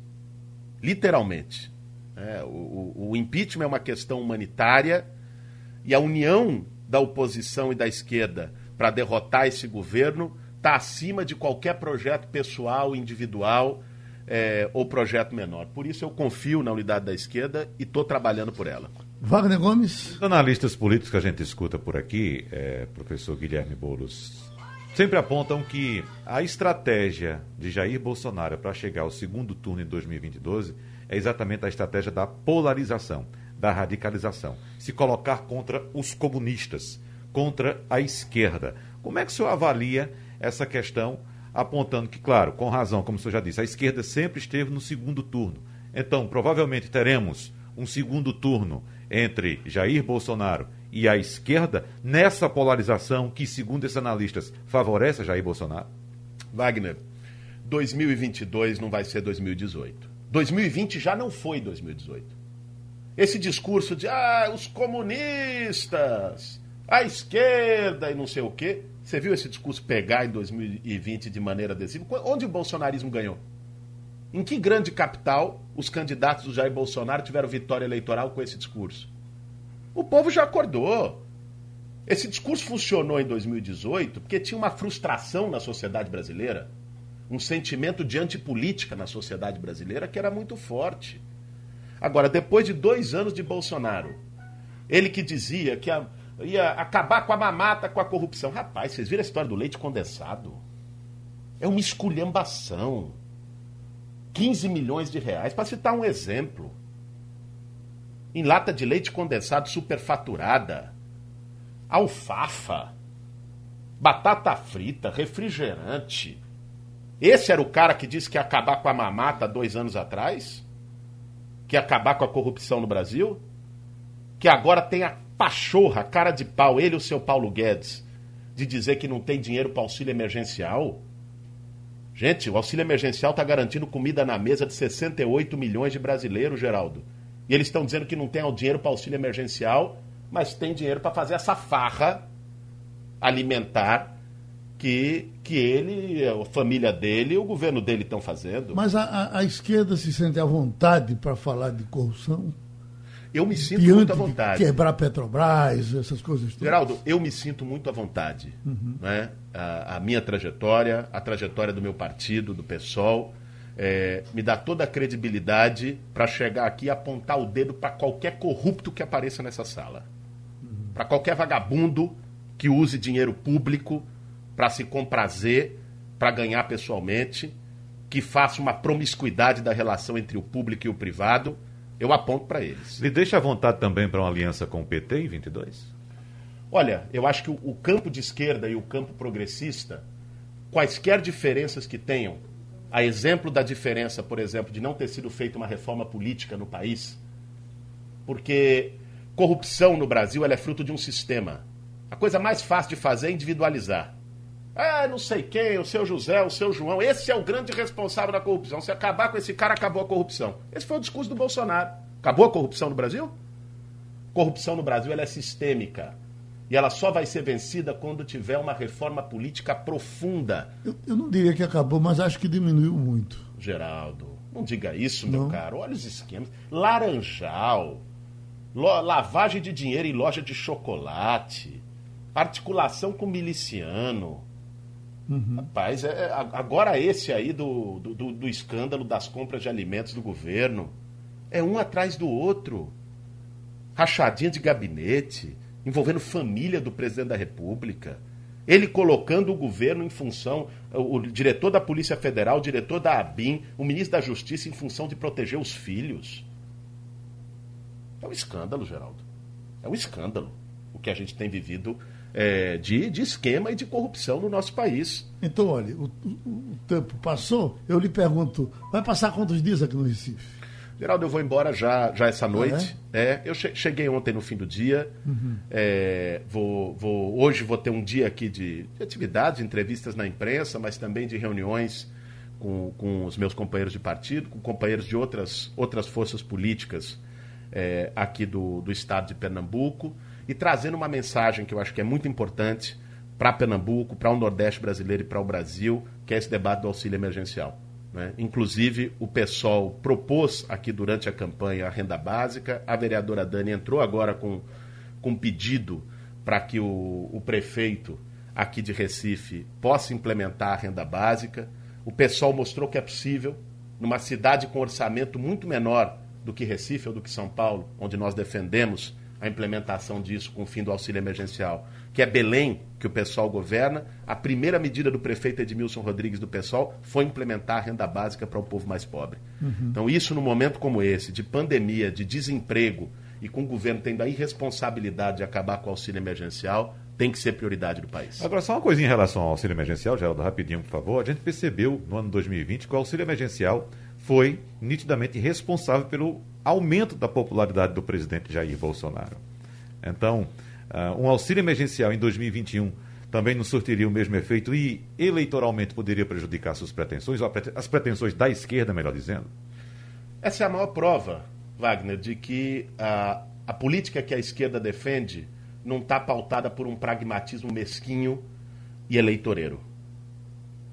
Literalmente. É, o, o impeachment é uma questão humanitária e a união da oposição e da esquerda para derrotar esse governo está acima de qualquer projeto pessoal, individual é, ou projeto menor. Por isso eu confio na unidade da esquerda e estou trabalhando por ela. Wagner Gomes. Os analistas políticos que a gente escuta por aqui, é, professor Guilherme Boulos sempre apontam que a estratégia de Jair Bolsonaro para chegar ao segundo turno em 2022 é exatamente a estratégia da polarização, da radicalização. Se colocar contra os comunistas, contra a esquerda. Como é que o senhor avalia essa questão, apontando que, claro, com razão, como o senhor já disse, a esquerda sempre esteve no segundo turno. Então, provavelmente teremos um segundo turno entre Jair Bolsonaro e a esquerda nessa polarização que, segundo esses analistas, favorece Jair Bolsonaro? Wagner, 2022 não vai ser 2018. 2020 já não foi 2018. Esse discurso de ah, os comunistas, a esquerda e não sei o quê. Você viu esse discurso pegar em 2020 de maneira adesiva? Onde o bolsonarismo ganhou? Em que grande capital os candidatos do Jair Bolsonaro tiveram vitória eleitoral com esse discurso? O povo já acordou. Esse discurso funcionou em 2018 porque tinha uma frustração na sociedade brasileira, um sentimento de antipolítica na sociedade brasileira que era muito forte. Agora, depois de dois anos de Bolsonaro, ele que dizia que a, ia acabar com a mamata, com a corrupção. Rapaz, vocês viram a história do leite condensado? É uma esculhambação. 15 milhões de reais, para citar um exemplo. Em lata de leite condensado superfaturada, alfafa, batata frita, refrigerante. Esse era o cara que disse que ia acabar com a mamata dois anos atrás? Que ia acabar com a corrupção no Brasil? Que agora tem a pachorra, cara de pau, ele e o seu Paulo Guedes, de dizer que não tem dinheiro para auxílio emergencial. Gente, o auxílio emergencial está garantindo comida na mesa de 68 milhões de brasileiros, Geraldo. E eles estão dizendo que não tem dinheiro para auxílio emergencial, mas tem dinheiro para fazer essa farra alimentar que, que ele, a família dele e o governo dele estão fazendo. Mas a, a, a esquerda se sente à vontade para falar de corrupção? Eu me sinto Diante muito à vontade. quebrar Petrobras, essas coisas todas. Geraldo, eu me sinto muito à vontade. Uhum. Né? A, a, minha trajetória, a trajetória do meu partido, do PSOL, é, me dá toda a credibilidade para chegar aqui e apontar o dedo para qualquer corrupto que apareça nessa sala. Uhum. Para qualquer vagabundo que use dinheiro público para se comprazer, para ganhar pessoalmente, que faça uma promiscuidade da relação entre o público e o privado eu aponto para eles. Lhe deixa à vontade também para uma aliança com o PT em 22? Olha, eu acho que o, o campo de esquerda e o campo progressista, quaisquer diferenças que tenham, a exemplo da diferença, por exemplo, de não ter sido feita uma reforma política no país, porque corrupção no Brasil é fruto de um sistema. A coisa mais fácil de fazer é individualizar. Ah, não sei quem, o seu José, o seu João, esse é o grande responsável da corrupção. Se acabar com esse cara, acabou a corrupção. Esse foi o discurso do Bolsonaro. Acabou a corrupção no Brasil? Corrupção no Brasil ela é sistêmica. E ela só vai ser vencida quando tiver uma reforma política profunda. Eu, eu não diria que acabou, mas acho que diminuiu muito. Geraldo, não diga isso, meu não. caro. Olha os esquemas. Laranjal, lavagem de dinheiro em loja de chocolate, articulação com miliciano Uhum. Rapaz, é, é agora esse aí do, do, do, escândalo das compras de alimentos do governo é um atrás do outro. Rachadinha de gabinete, envolvendo família do presidente da República. Ele colocando o governo em função, o, diretor da Polícia Federal, o diretor da ABIN, o ministro da Justiça em função de proteger os filhos. É um escândalo, Geraldo. É um escândalo o que a gente tem vivido é, de, de esquema e de corrupção no nosso país. Então, olha, o, o, o tempo passou, eu lhe pergunto, vai passar quantos dias aqui no Recife? Geraldo, eu vou embora já, já essa noite. Ah, é? é? eu che cheguei ontem no fim do dia. Uhum. É, vou, vou, hoje vou ter um dia aqui de, de atividades, entrevistas na imprensa, mas também de reuniões com, com os meus companheiros de partido, com companheiros de outras, outras forças políticas é, aqui do, do estado de Pernambuco e trazendo uma mensagem que eu acho que é muito importante para Pernambuco, para o Nordeste brasileiro e para o Brasil, que é esse debate do auxílio emergencial. Né? Inclusive, o PSOL propôs aqui durante a campanha a renda básica, a vereadora Dani entrou agora com, com pedido para que o, o prefeito aqui de Recife possa implementar a renda básica. O PSOL mostrou que é possível, numa cidade com orçamento muito menor do que Recife ou do que São Paulo, onde nós defendemos a implementação disso com o fim do auxílio emergencial, que é Belém, que o pessoal governa, a primeira medida do prefeito Edmilson Rodrigues do pessoal foi implementar a renda básica para o povo mais pobre. Uhum. Então, isso num momento como esse, de pandemia, de desemprego, e com o governo tendo a irresponsabilidade de acabar com o auxílio emergencial, tem que ser prioridade do país. Agora, só uma coisinha em relação ao auxílio emergencial, Geraldo, rapidinho, por favor. A gente percebeu no ano 2020 que o auxílio emergencial foi nitidamente responsável pelo aumento da popularidade do presidente Jair Bolsonaro. Então, uh, um auxílio emergencial em 2021 também não surtiria o mesmo efeito e eleitoralmente poderia prejudicar suas pretensões, ou as pretensões da esquerda, melhor dizendo? Essa é a maior prova, Wagner, de que a, a política que a esquerda defende não está pautada por um pragmatismo mesquinho e eleitoreiro.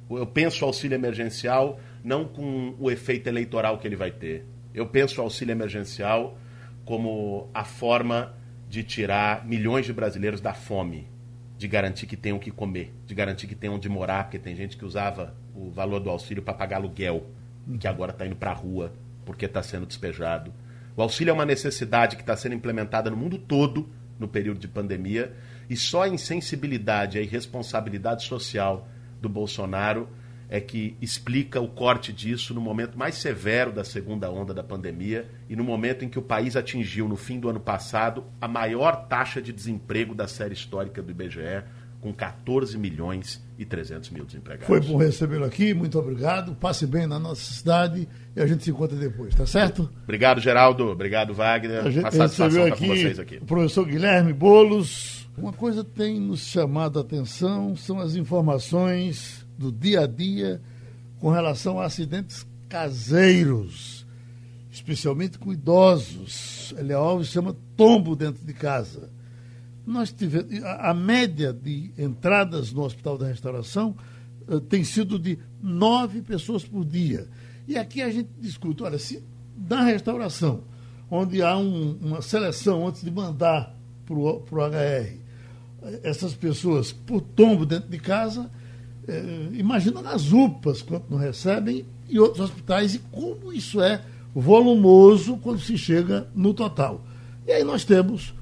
Eu penso o auxílio emergencial não com o efeito eleitoral que ele vai ter. Eu penso o auxílio emergencial como a forma de tirar milhões de brasileiros da fome, de garantir que tenham o que comer, de garantir que tenham onde morar, porque tem gente que usava o valor do auxílio para pagar aluguel, que agora está indo para a rua porque está sendo despejado. O auxílio é uma necessidade que está sendo implementada no mundo todo no período de pandemia e só a insensibilidade e a irresponsabilidade social do Bolsonaro é que explica o corte disso no momento mais severo da segunda onda da pandemia e no momento em que o país atingiu, no fim do ano passado, a maior taxa de desemprego da série histórica do IBGE, com 14 milhões e 300 mil desempregados. Foi bom recebê-lo aqui, muito obrigado. Passe bem na nossa cidade e a gente se encontra depois, tá certo? Obrigado, Geraldo. Obrigado, Wagner. A gente Uma satisfação estar com vocês aqui. O professor Guilherme Bolos. Uma coisa tem nos chamado a atenção são as informações do dia a dia com relação a acidentes caseiros, especialmente com idosos. Elia Alves chama tombo dentro de casa. Nós tivemos, a, média de entradas no Hospital da Restauração uh, tem sido de nove pessoas por dia. E aqui a gente discute, olha, se na restauração, onde há um, uma seleção antes de mandar para o HR, essas pessoas por tombo dentro de casa, é, imagina nas UPAs, quanto não recebem, e outros hospitais, e como isso é volumoso quando se chega no total. E aí nós temos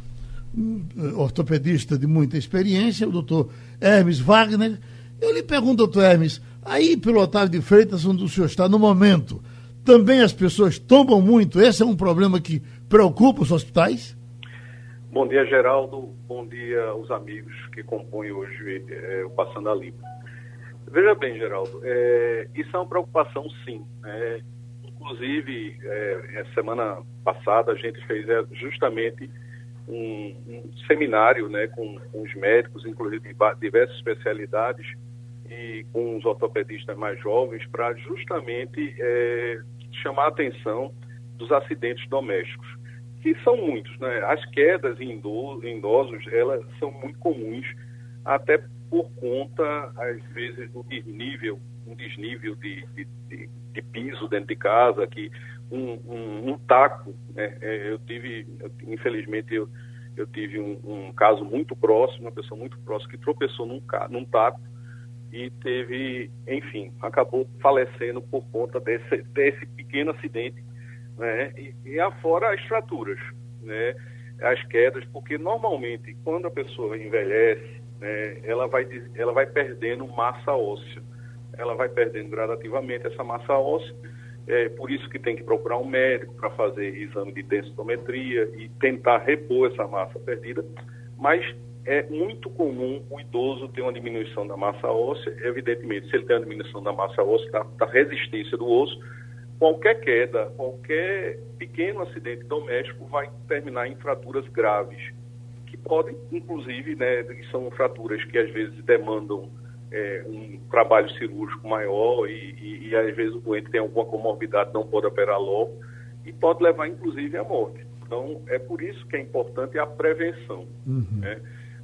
um eh, ortopedista de muita experiência, o doutor Hermes Wagner. Eu lhe pergunto, doutor Hermes, aí pelo Otávio de Freitas, onde o senhor está no momento, também as pessoas tombam muito? Esse é um problema que preocupa os hospitais? Bom dia, Geraldo. Bom dia aos amigos que compõem hoje é, o Passando a Limpo. Veja bem, Geraldo, é, isso é uma preocupação sim. Né? Inclusive, é, semana passada a gente fez é, justamente um, um seminário né, com, com, os médicos, inclusive de diversas especialidades, e com os ortopedistas mais jovens, para justamente é, chamar a atenção dos acidentes domésticos, que são muitos. Né? As quedas em idosos, elas são muito comuns, até por conta, às vezes, do desnível, um desnível de, de, de, de piso dentro de casa, que um, um, um taco, né? É, eu tive, infelizmente, eu, eu tive um, um, caso muito próximo, uma pessoa muito próxima que tropeçou num, num taco e teve, enfim, acabou falecendo por conta desse, desse pequeno acidente, né? E, e afora as fraturas, né? As quedas, porque normalmente quando a pessoa envelhece, né, ela, vai, ela vai perdendo massa óssea. Ela vai perdendo gradativamente essa massa óssea. É por isso que tem que procurar um médico para fazer exame de densitometria e tentar repor essa massa perdida. Mas é muito comum o idoso ter uma diminuição da massa óssea. Evidentemente, se ele tem uma diminuição da massa óssea, da, da resistência do osso, qualquer queda, qualquer pequeno acidente doméstico vai terminar em fraturas graves podem, inclusive, né, são fraturas que às vezes demandam é, um trabalho cirúrgico maior e, e, e, às vezes o doente tem alguma comorbidade, não pode operar logo e pode levar, inclusive, à morte. Então, é por isso que é importante a prevenção. Uhum. Né?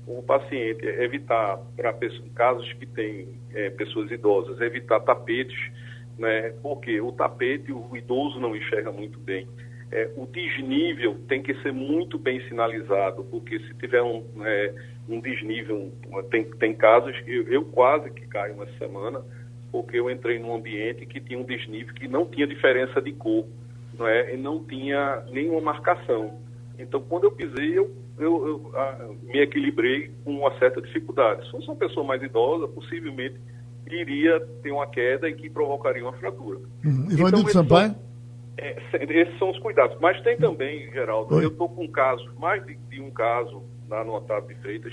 O paciente evitar, para casos que tem é, pessoas idosas, evitar tapetes, né? porque o tapete o idoso não enxerga muito bem é, o desnível tem que ser muito bem sinalizado, porque se tiver um, é, um desnível, tem, tem casos que eu, eu quase que caio uma semana, porque eu entrei num ambiente que tinha um desnível que não tinha diferença de cor, não é? E não tinha nenhuma marcação. Então, quando eu pisei, eu eu, eu a, me equilibrei com uma certa dificuldade. Se fosse uma pessoa mais idosa, possivelmente iria ter uma queda e que provocaria uma fratura. Uhum. Ivanildo então, Sampaio? É, esses são os cuidados. Mas tem também, Geraldo, Oi. eu estou com um caso, mais de, de um caso no Otávio de Freitas,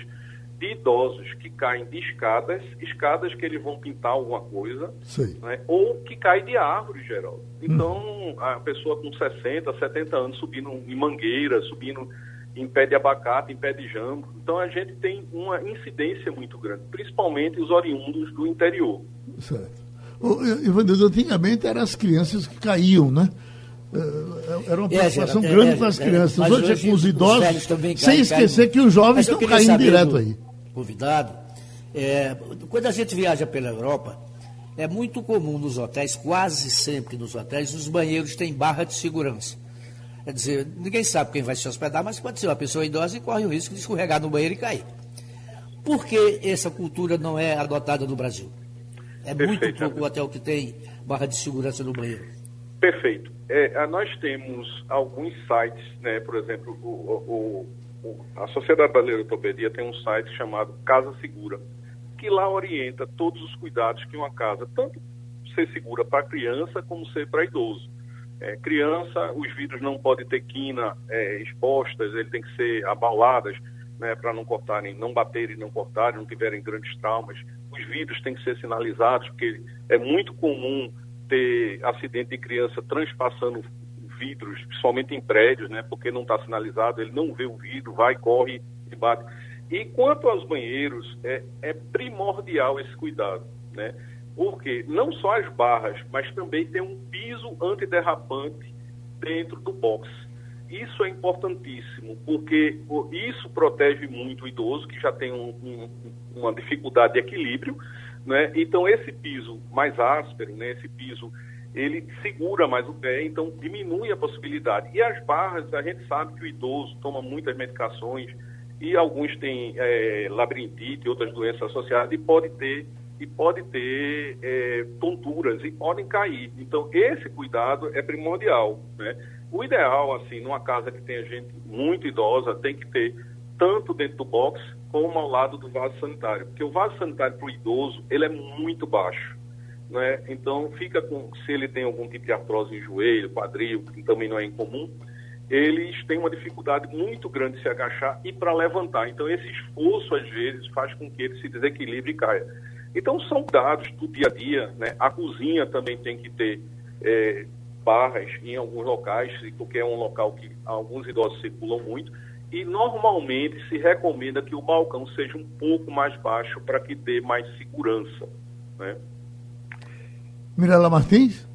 de idosos que caem de escadas, escadas que eles vão pintar alguma coisa, né, ou que caem de árvore, Geraldo. Então, hum. a pessoa com 60, 70 anos subindo em mangueira, subindo em pé de abacate, em pé de jambo. Então, a gente tem uma incidência muito grande, principalmente os oriundos do interior. Certo. Ivanildo, antigamente eram as crianças que caíam, né? É, era uma é, preocupação é, grande é, com as crianças. Hoje, hoje é com os idosos, os caem, sem esquecer caem. que os jovens estão caindo direto aí. Convidado, é, quando a gente viaja pela Europa, é muito comum nos hotéis, quase sempre nos hotéis, os banheiros têm barra de segurança. Quer dizer, ninguém sabe quem vai se hospedar, mas pode ser uma pessoa idosa e corre o risco de escorregar no banheiro e cair. Por que essa cultura não é adotada no Brasil? É muito pouco o hotel que tem barra de segurança no banheiro. Perfeito. É, nós temos alguns sites, né, por exemplo, o, o, o, a Sociedade Brasileira de Ortopedia tem um site chamado Casa Segura, que lá orienta todos os cuidados que uma casa, tanto ser segura para criança como ser para idoso. É, criança, os vidros não podem ter quina é, expostas, ele tem que ser abaladas né, para não cortarem, não baterem, não cortarem, não tiverem grandes traumas. Os vidros têm que ser sinalizados, porque é muito comum ter acidente de criança transpassando vidros, principalmente em prédios, né? Porque não está sinalizado, ele não vê o vidro, vai, corre e bate. E quanto aos banheiros, é, é primordial esse cuidado, né? Porque não só as barras, mas também tem um piso antiderrapante dentro do box. Isso é importantíssimo, porque isso protege muito o idoso, que já tem um, um, uma dificuldade de equilíbrio, né? Então, esse piso mais áspero, né? esse piso, ele segura mais o pé, então diminui a possibilidade. E as barras, a gente sabe que o idoso toma muitas medicações e alguns têm é, labirintite e outras doenças associadas e pode ter e pode ter é, tonturas e podem cair. Então, esse cuidado é primordial. Né? O ideal, assim, numa casa que tenha gente muito idosa, tem que ter tanto dentro do box como ao lado do vaso sanitário, porque o vaso sanitário para o idoso ele é muito baixo, né? Então fica com se ele tem algum tipo de artrose em joelho, quadril, que também não é incomum, eles têm uma dificuldade muito grande de se agachar e para levantar. Então esse esforço às vezes faz com que ele se desequilibre e caia. Então são dados do dia a dia, né? A cozinha também tem que ter é, barras em alguns locais, porque é um local que alguns idosos circulam muito e normalmente se recomenda que o balcão seja um pouco mais baixo para que dê mais segurança. Né? Mirela Martins?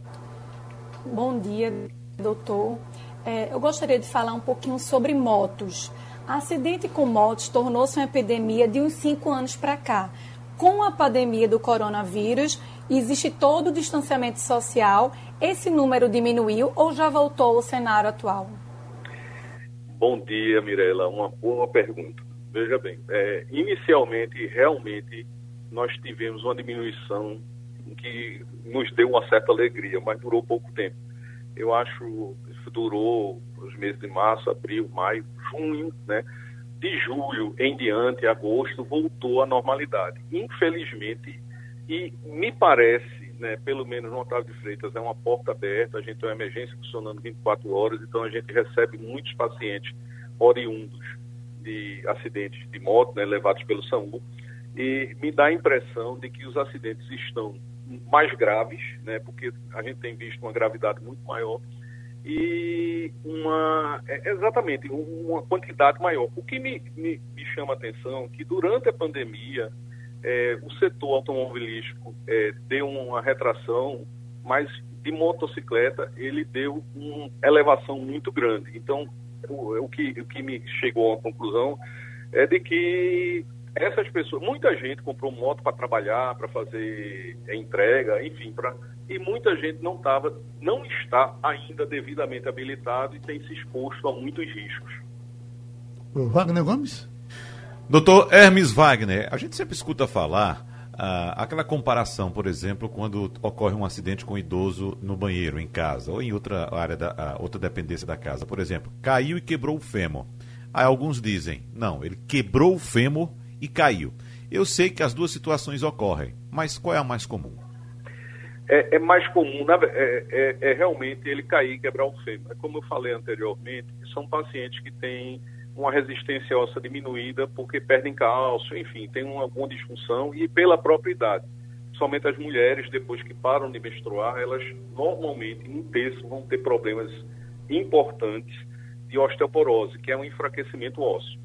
Bom dia, doutor. É, eu gostaria de falar um pouquinho sobre motos. Acidente com motos tornou-se uma epidemia de uns cinco anos para cá. Com a pandemia do coronavírus, existe todo o distanciamento social. Esse número diminuiu ou já voltou ao cenário atual? Bom dia, Mirela. Uma boa pergunta. Veja bem, é, inicialmente, realmente, nós tivemos uma diminuição que nos deu uma certa alegria, mas durou pouco tempo. Eu acho que durou os meses de março, abril, maio, junho, né? De julho em diante, agosto, voltou à normalidade. Infelizmente, e me parece né, pelo menos no Otávio de Freitas, é uma porta aberta, a gente tem uma emergência funcionando 24 horas, então a gente recebe muitos pacientes oriundos de acidentes de moto, né, levados pelo SAMU, e me dá a impressão de que os acidentes estão mais graves, né, porque a gente tem visto uma gravidade muito maior e uma é, exatamente uma quantidade maior. O que me, me, me chama a atenção é que durante a pandemia é, o setor automobilístico é, deu uma retração, mas de motocicleta ele deu uma elevação muito grande. Então, o, o, que, o que me chegou à conclusão é de que essas pessoas, muita gente comprou moto para trabalhar, para fazer entrega, enfim, pra, e muita gente não tava, não está ainda devidamente habilitado e tem se exposto a muitos riscos. Wagner Gomes? Doutor Hermes Wagner, a gente sempre escuta falar ah, aquela comparação, por exemplo, quando ocorre um acidente com um idoso no banheiro, em casa, ou em outra área, da, ah, outra dependência da casa. Por exemplo, caiu e quebrou o fêmur. Aí alguns dizem, não, ele quebrou o fêmur e caiu. Eu sei que as duas situações ocorrem, mas qual é a mais comum? É, é mais comum, é, é, é, realmente ele cair e quebrar o fêmur. É como eu falei anteriormente, são pacientes que têm uma resistência óssea diminuída porque perdem cálcio, enfim, tem uma, alguma disfunção e pela própria idade. Somente as mulheres, depois que param de menstruar, elas normalmente, em terço, vão ter problemas importantes de osteoporose, que é um enfraquecimento ósseo.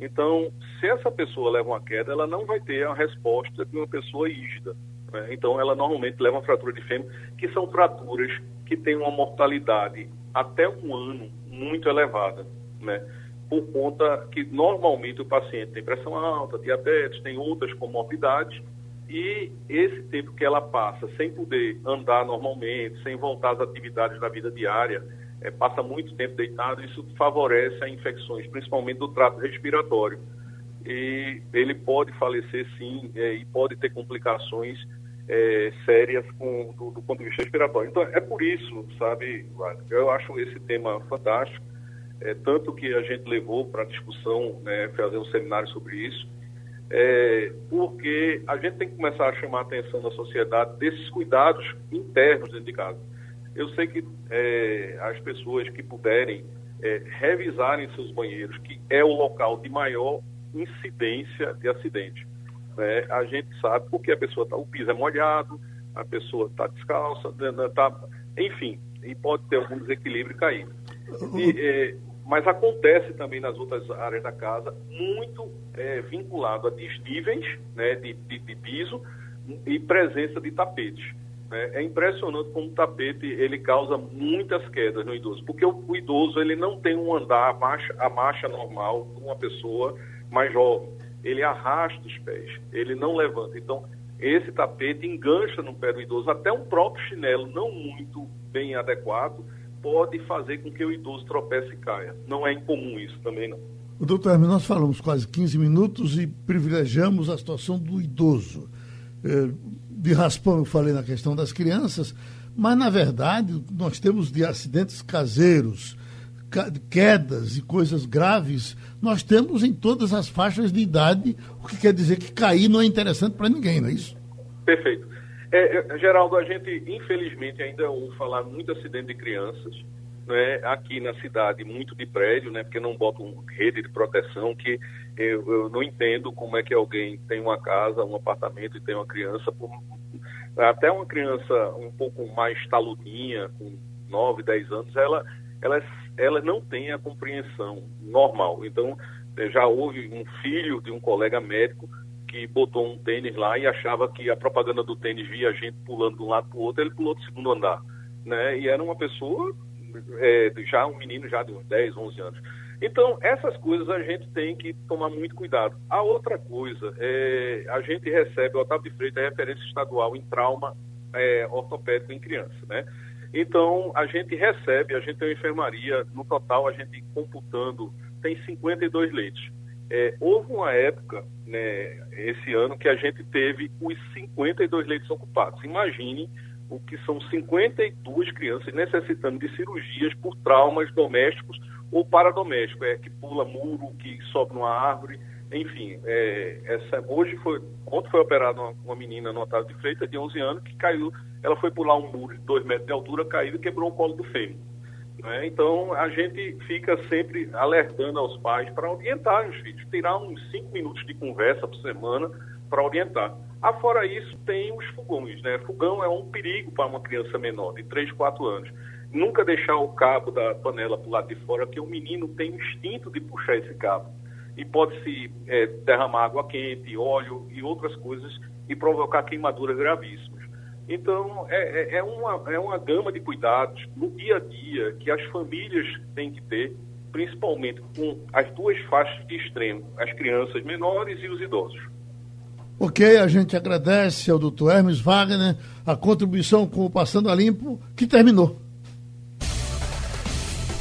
Então, se essa pessoa leva uma queda, ela não vai ter a resposta de uma pessoa rígida. Né? Então, ela normalmente leva uma fratura de fêmur, que são fraturas que têm uma mortalidade até um ano muito elevada, né? Por conta que normalmente o paciente tem pressão alta, diabetes, tem outras comorbidades, e esse tempo que ela passa sem poder andar normalmente, sem voltar às atividades da vida diária, é, passa muito tempo deitado, isso favorece a infecções, principalmente do trato respiratório. E ele pode falecer sim, é, e pode ter complicações é, sérias com, do, do, ponto de vista respiratório. Então, é por isso, sabe, eu acho esse tema fantástico, é, tanto que a gente levou para discussão, né, fazer um seminário sobre isso, é, porque a gente tem que começar a chamar a atenção da sociedade desses cuidados internos dentro de casa eu sei que é, as pessoas que puderem é, revisarem seus banheiros, que é o local de maior incidência de acidente. Né? A gente sabe porque a pessoa está, o piso é molhado, a pessoa está descalça, né, né, tá, enfim, e pode ter algum desequilíbrio cair. E, é, mas acontece também nas outras áreas da casa, muito é, vinculado a desníveis né, de, de, de piso e presença de tapetes. É, é impressionante como o tapete ele causa muitas quedas no idoso, porque o, o idoso ele não tem um andar a marcha, a marcha normal de uma pessoa mais jovem. Ele arrasta os pés, ele não levanta. Então, esse tapete engancha no pé do idoso. Até um próprio chinelo não muito bem adequado pode fazer com que o idoso tropece e caia. Não é incomum isso também, não. Doutor Hermes, nós falamos quase 15 minutos e privilegiamos a situação do idoso. É, de raspão eu falei na questão das crianças, mas na verdade nós temos de acidentes caseiros, quedas e coisas graves, nós temos em todas as faixas de idade, o que quer dizer que cair não é interessante para ninguém, não é isso? Perfeito. É, é, Geraldo, a gente infelizmente ainda ouve falar muito acidente de crianças, né, aqui na cidade, muito de prédio, né, porque não botam rede de proteção, que eu, eu, não entendo como é que alguém tem uma casa, um apartamento e tem uma criança, por, até uma criança um pouco mais taludinha, com 9, 10 anos, ela, ela, ela não tem a compreensão normal. Então, eh, já houve um filho de um colega médico que botou um tênis lá e achava que a propaganda do tênis via gente pulando de um lado para o outro, ele pulou do segundo andar. Né? E era uma pessoa, é, já um menino já de uns 10, 11 anos. Então, essas coisas a gente tem que tomar muito cuidado. A outra coisa, é, a gente recebe, o Otávio de Freitas é referência estadual em trauma é, ortopédico em criança, né? Então, a gente recebe, a gente tem uma enfermaria, no total, a gente computando, tem 52 leitos. É, houve uma época, né, esse ano, que a gente teve os 52 leitos ocupados. Imagine o que são 52 crianças necessitando de cirurgias por traumas domésticos ou paradoméstico, é que pula muro, que sobe numa árvore, enfim. É, essa, hoje foi, ontem foi operada uma, uma, menina no Otávio de Freitas, de 11 anos, que caiu, ela foi pular um muro de 2 metros de altura, caiu e quebrou o colo do fêmur. Né? Então, a gente fica sempre alertando aos pais para orientar os filhos, tirar uns 5 minutos de conversa por semana para orientar. Afora isso, tem os fogões. Né? Fogão é um perigo para uma criança menor, de 3, 4 anos nunca deixar o cabo da panela para o lado de fora, porque o menino tem o instinto de puxar esse cabo. E pode-se é, derramar água quente, óleo e outras coisas e provocar queimaduras gravíssimas. Então, é, é, é, uma, é uma gama de cuidados no dia a dia que as famílias têm que ter, principalmente com as duas faixas de extremo, as crianças menores e os idosos. Ok, a gente agradece ao doutor Hermes Wagner a contribuição com o Passando a Limpo, que terminou.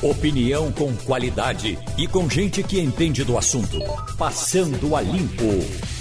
Opinião com qualidade e com gente que entende do assunto. Passando a limpo.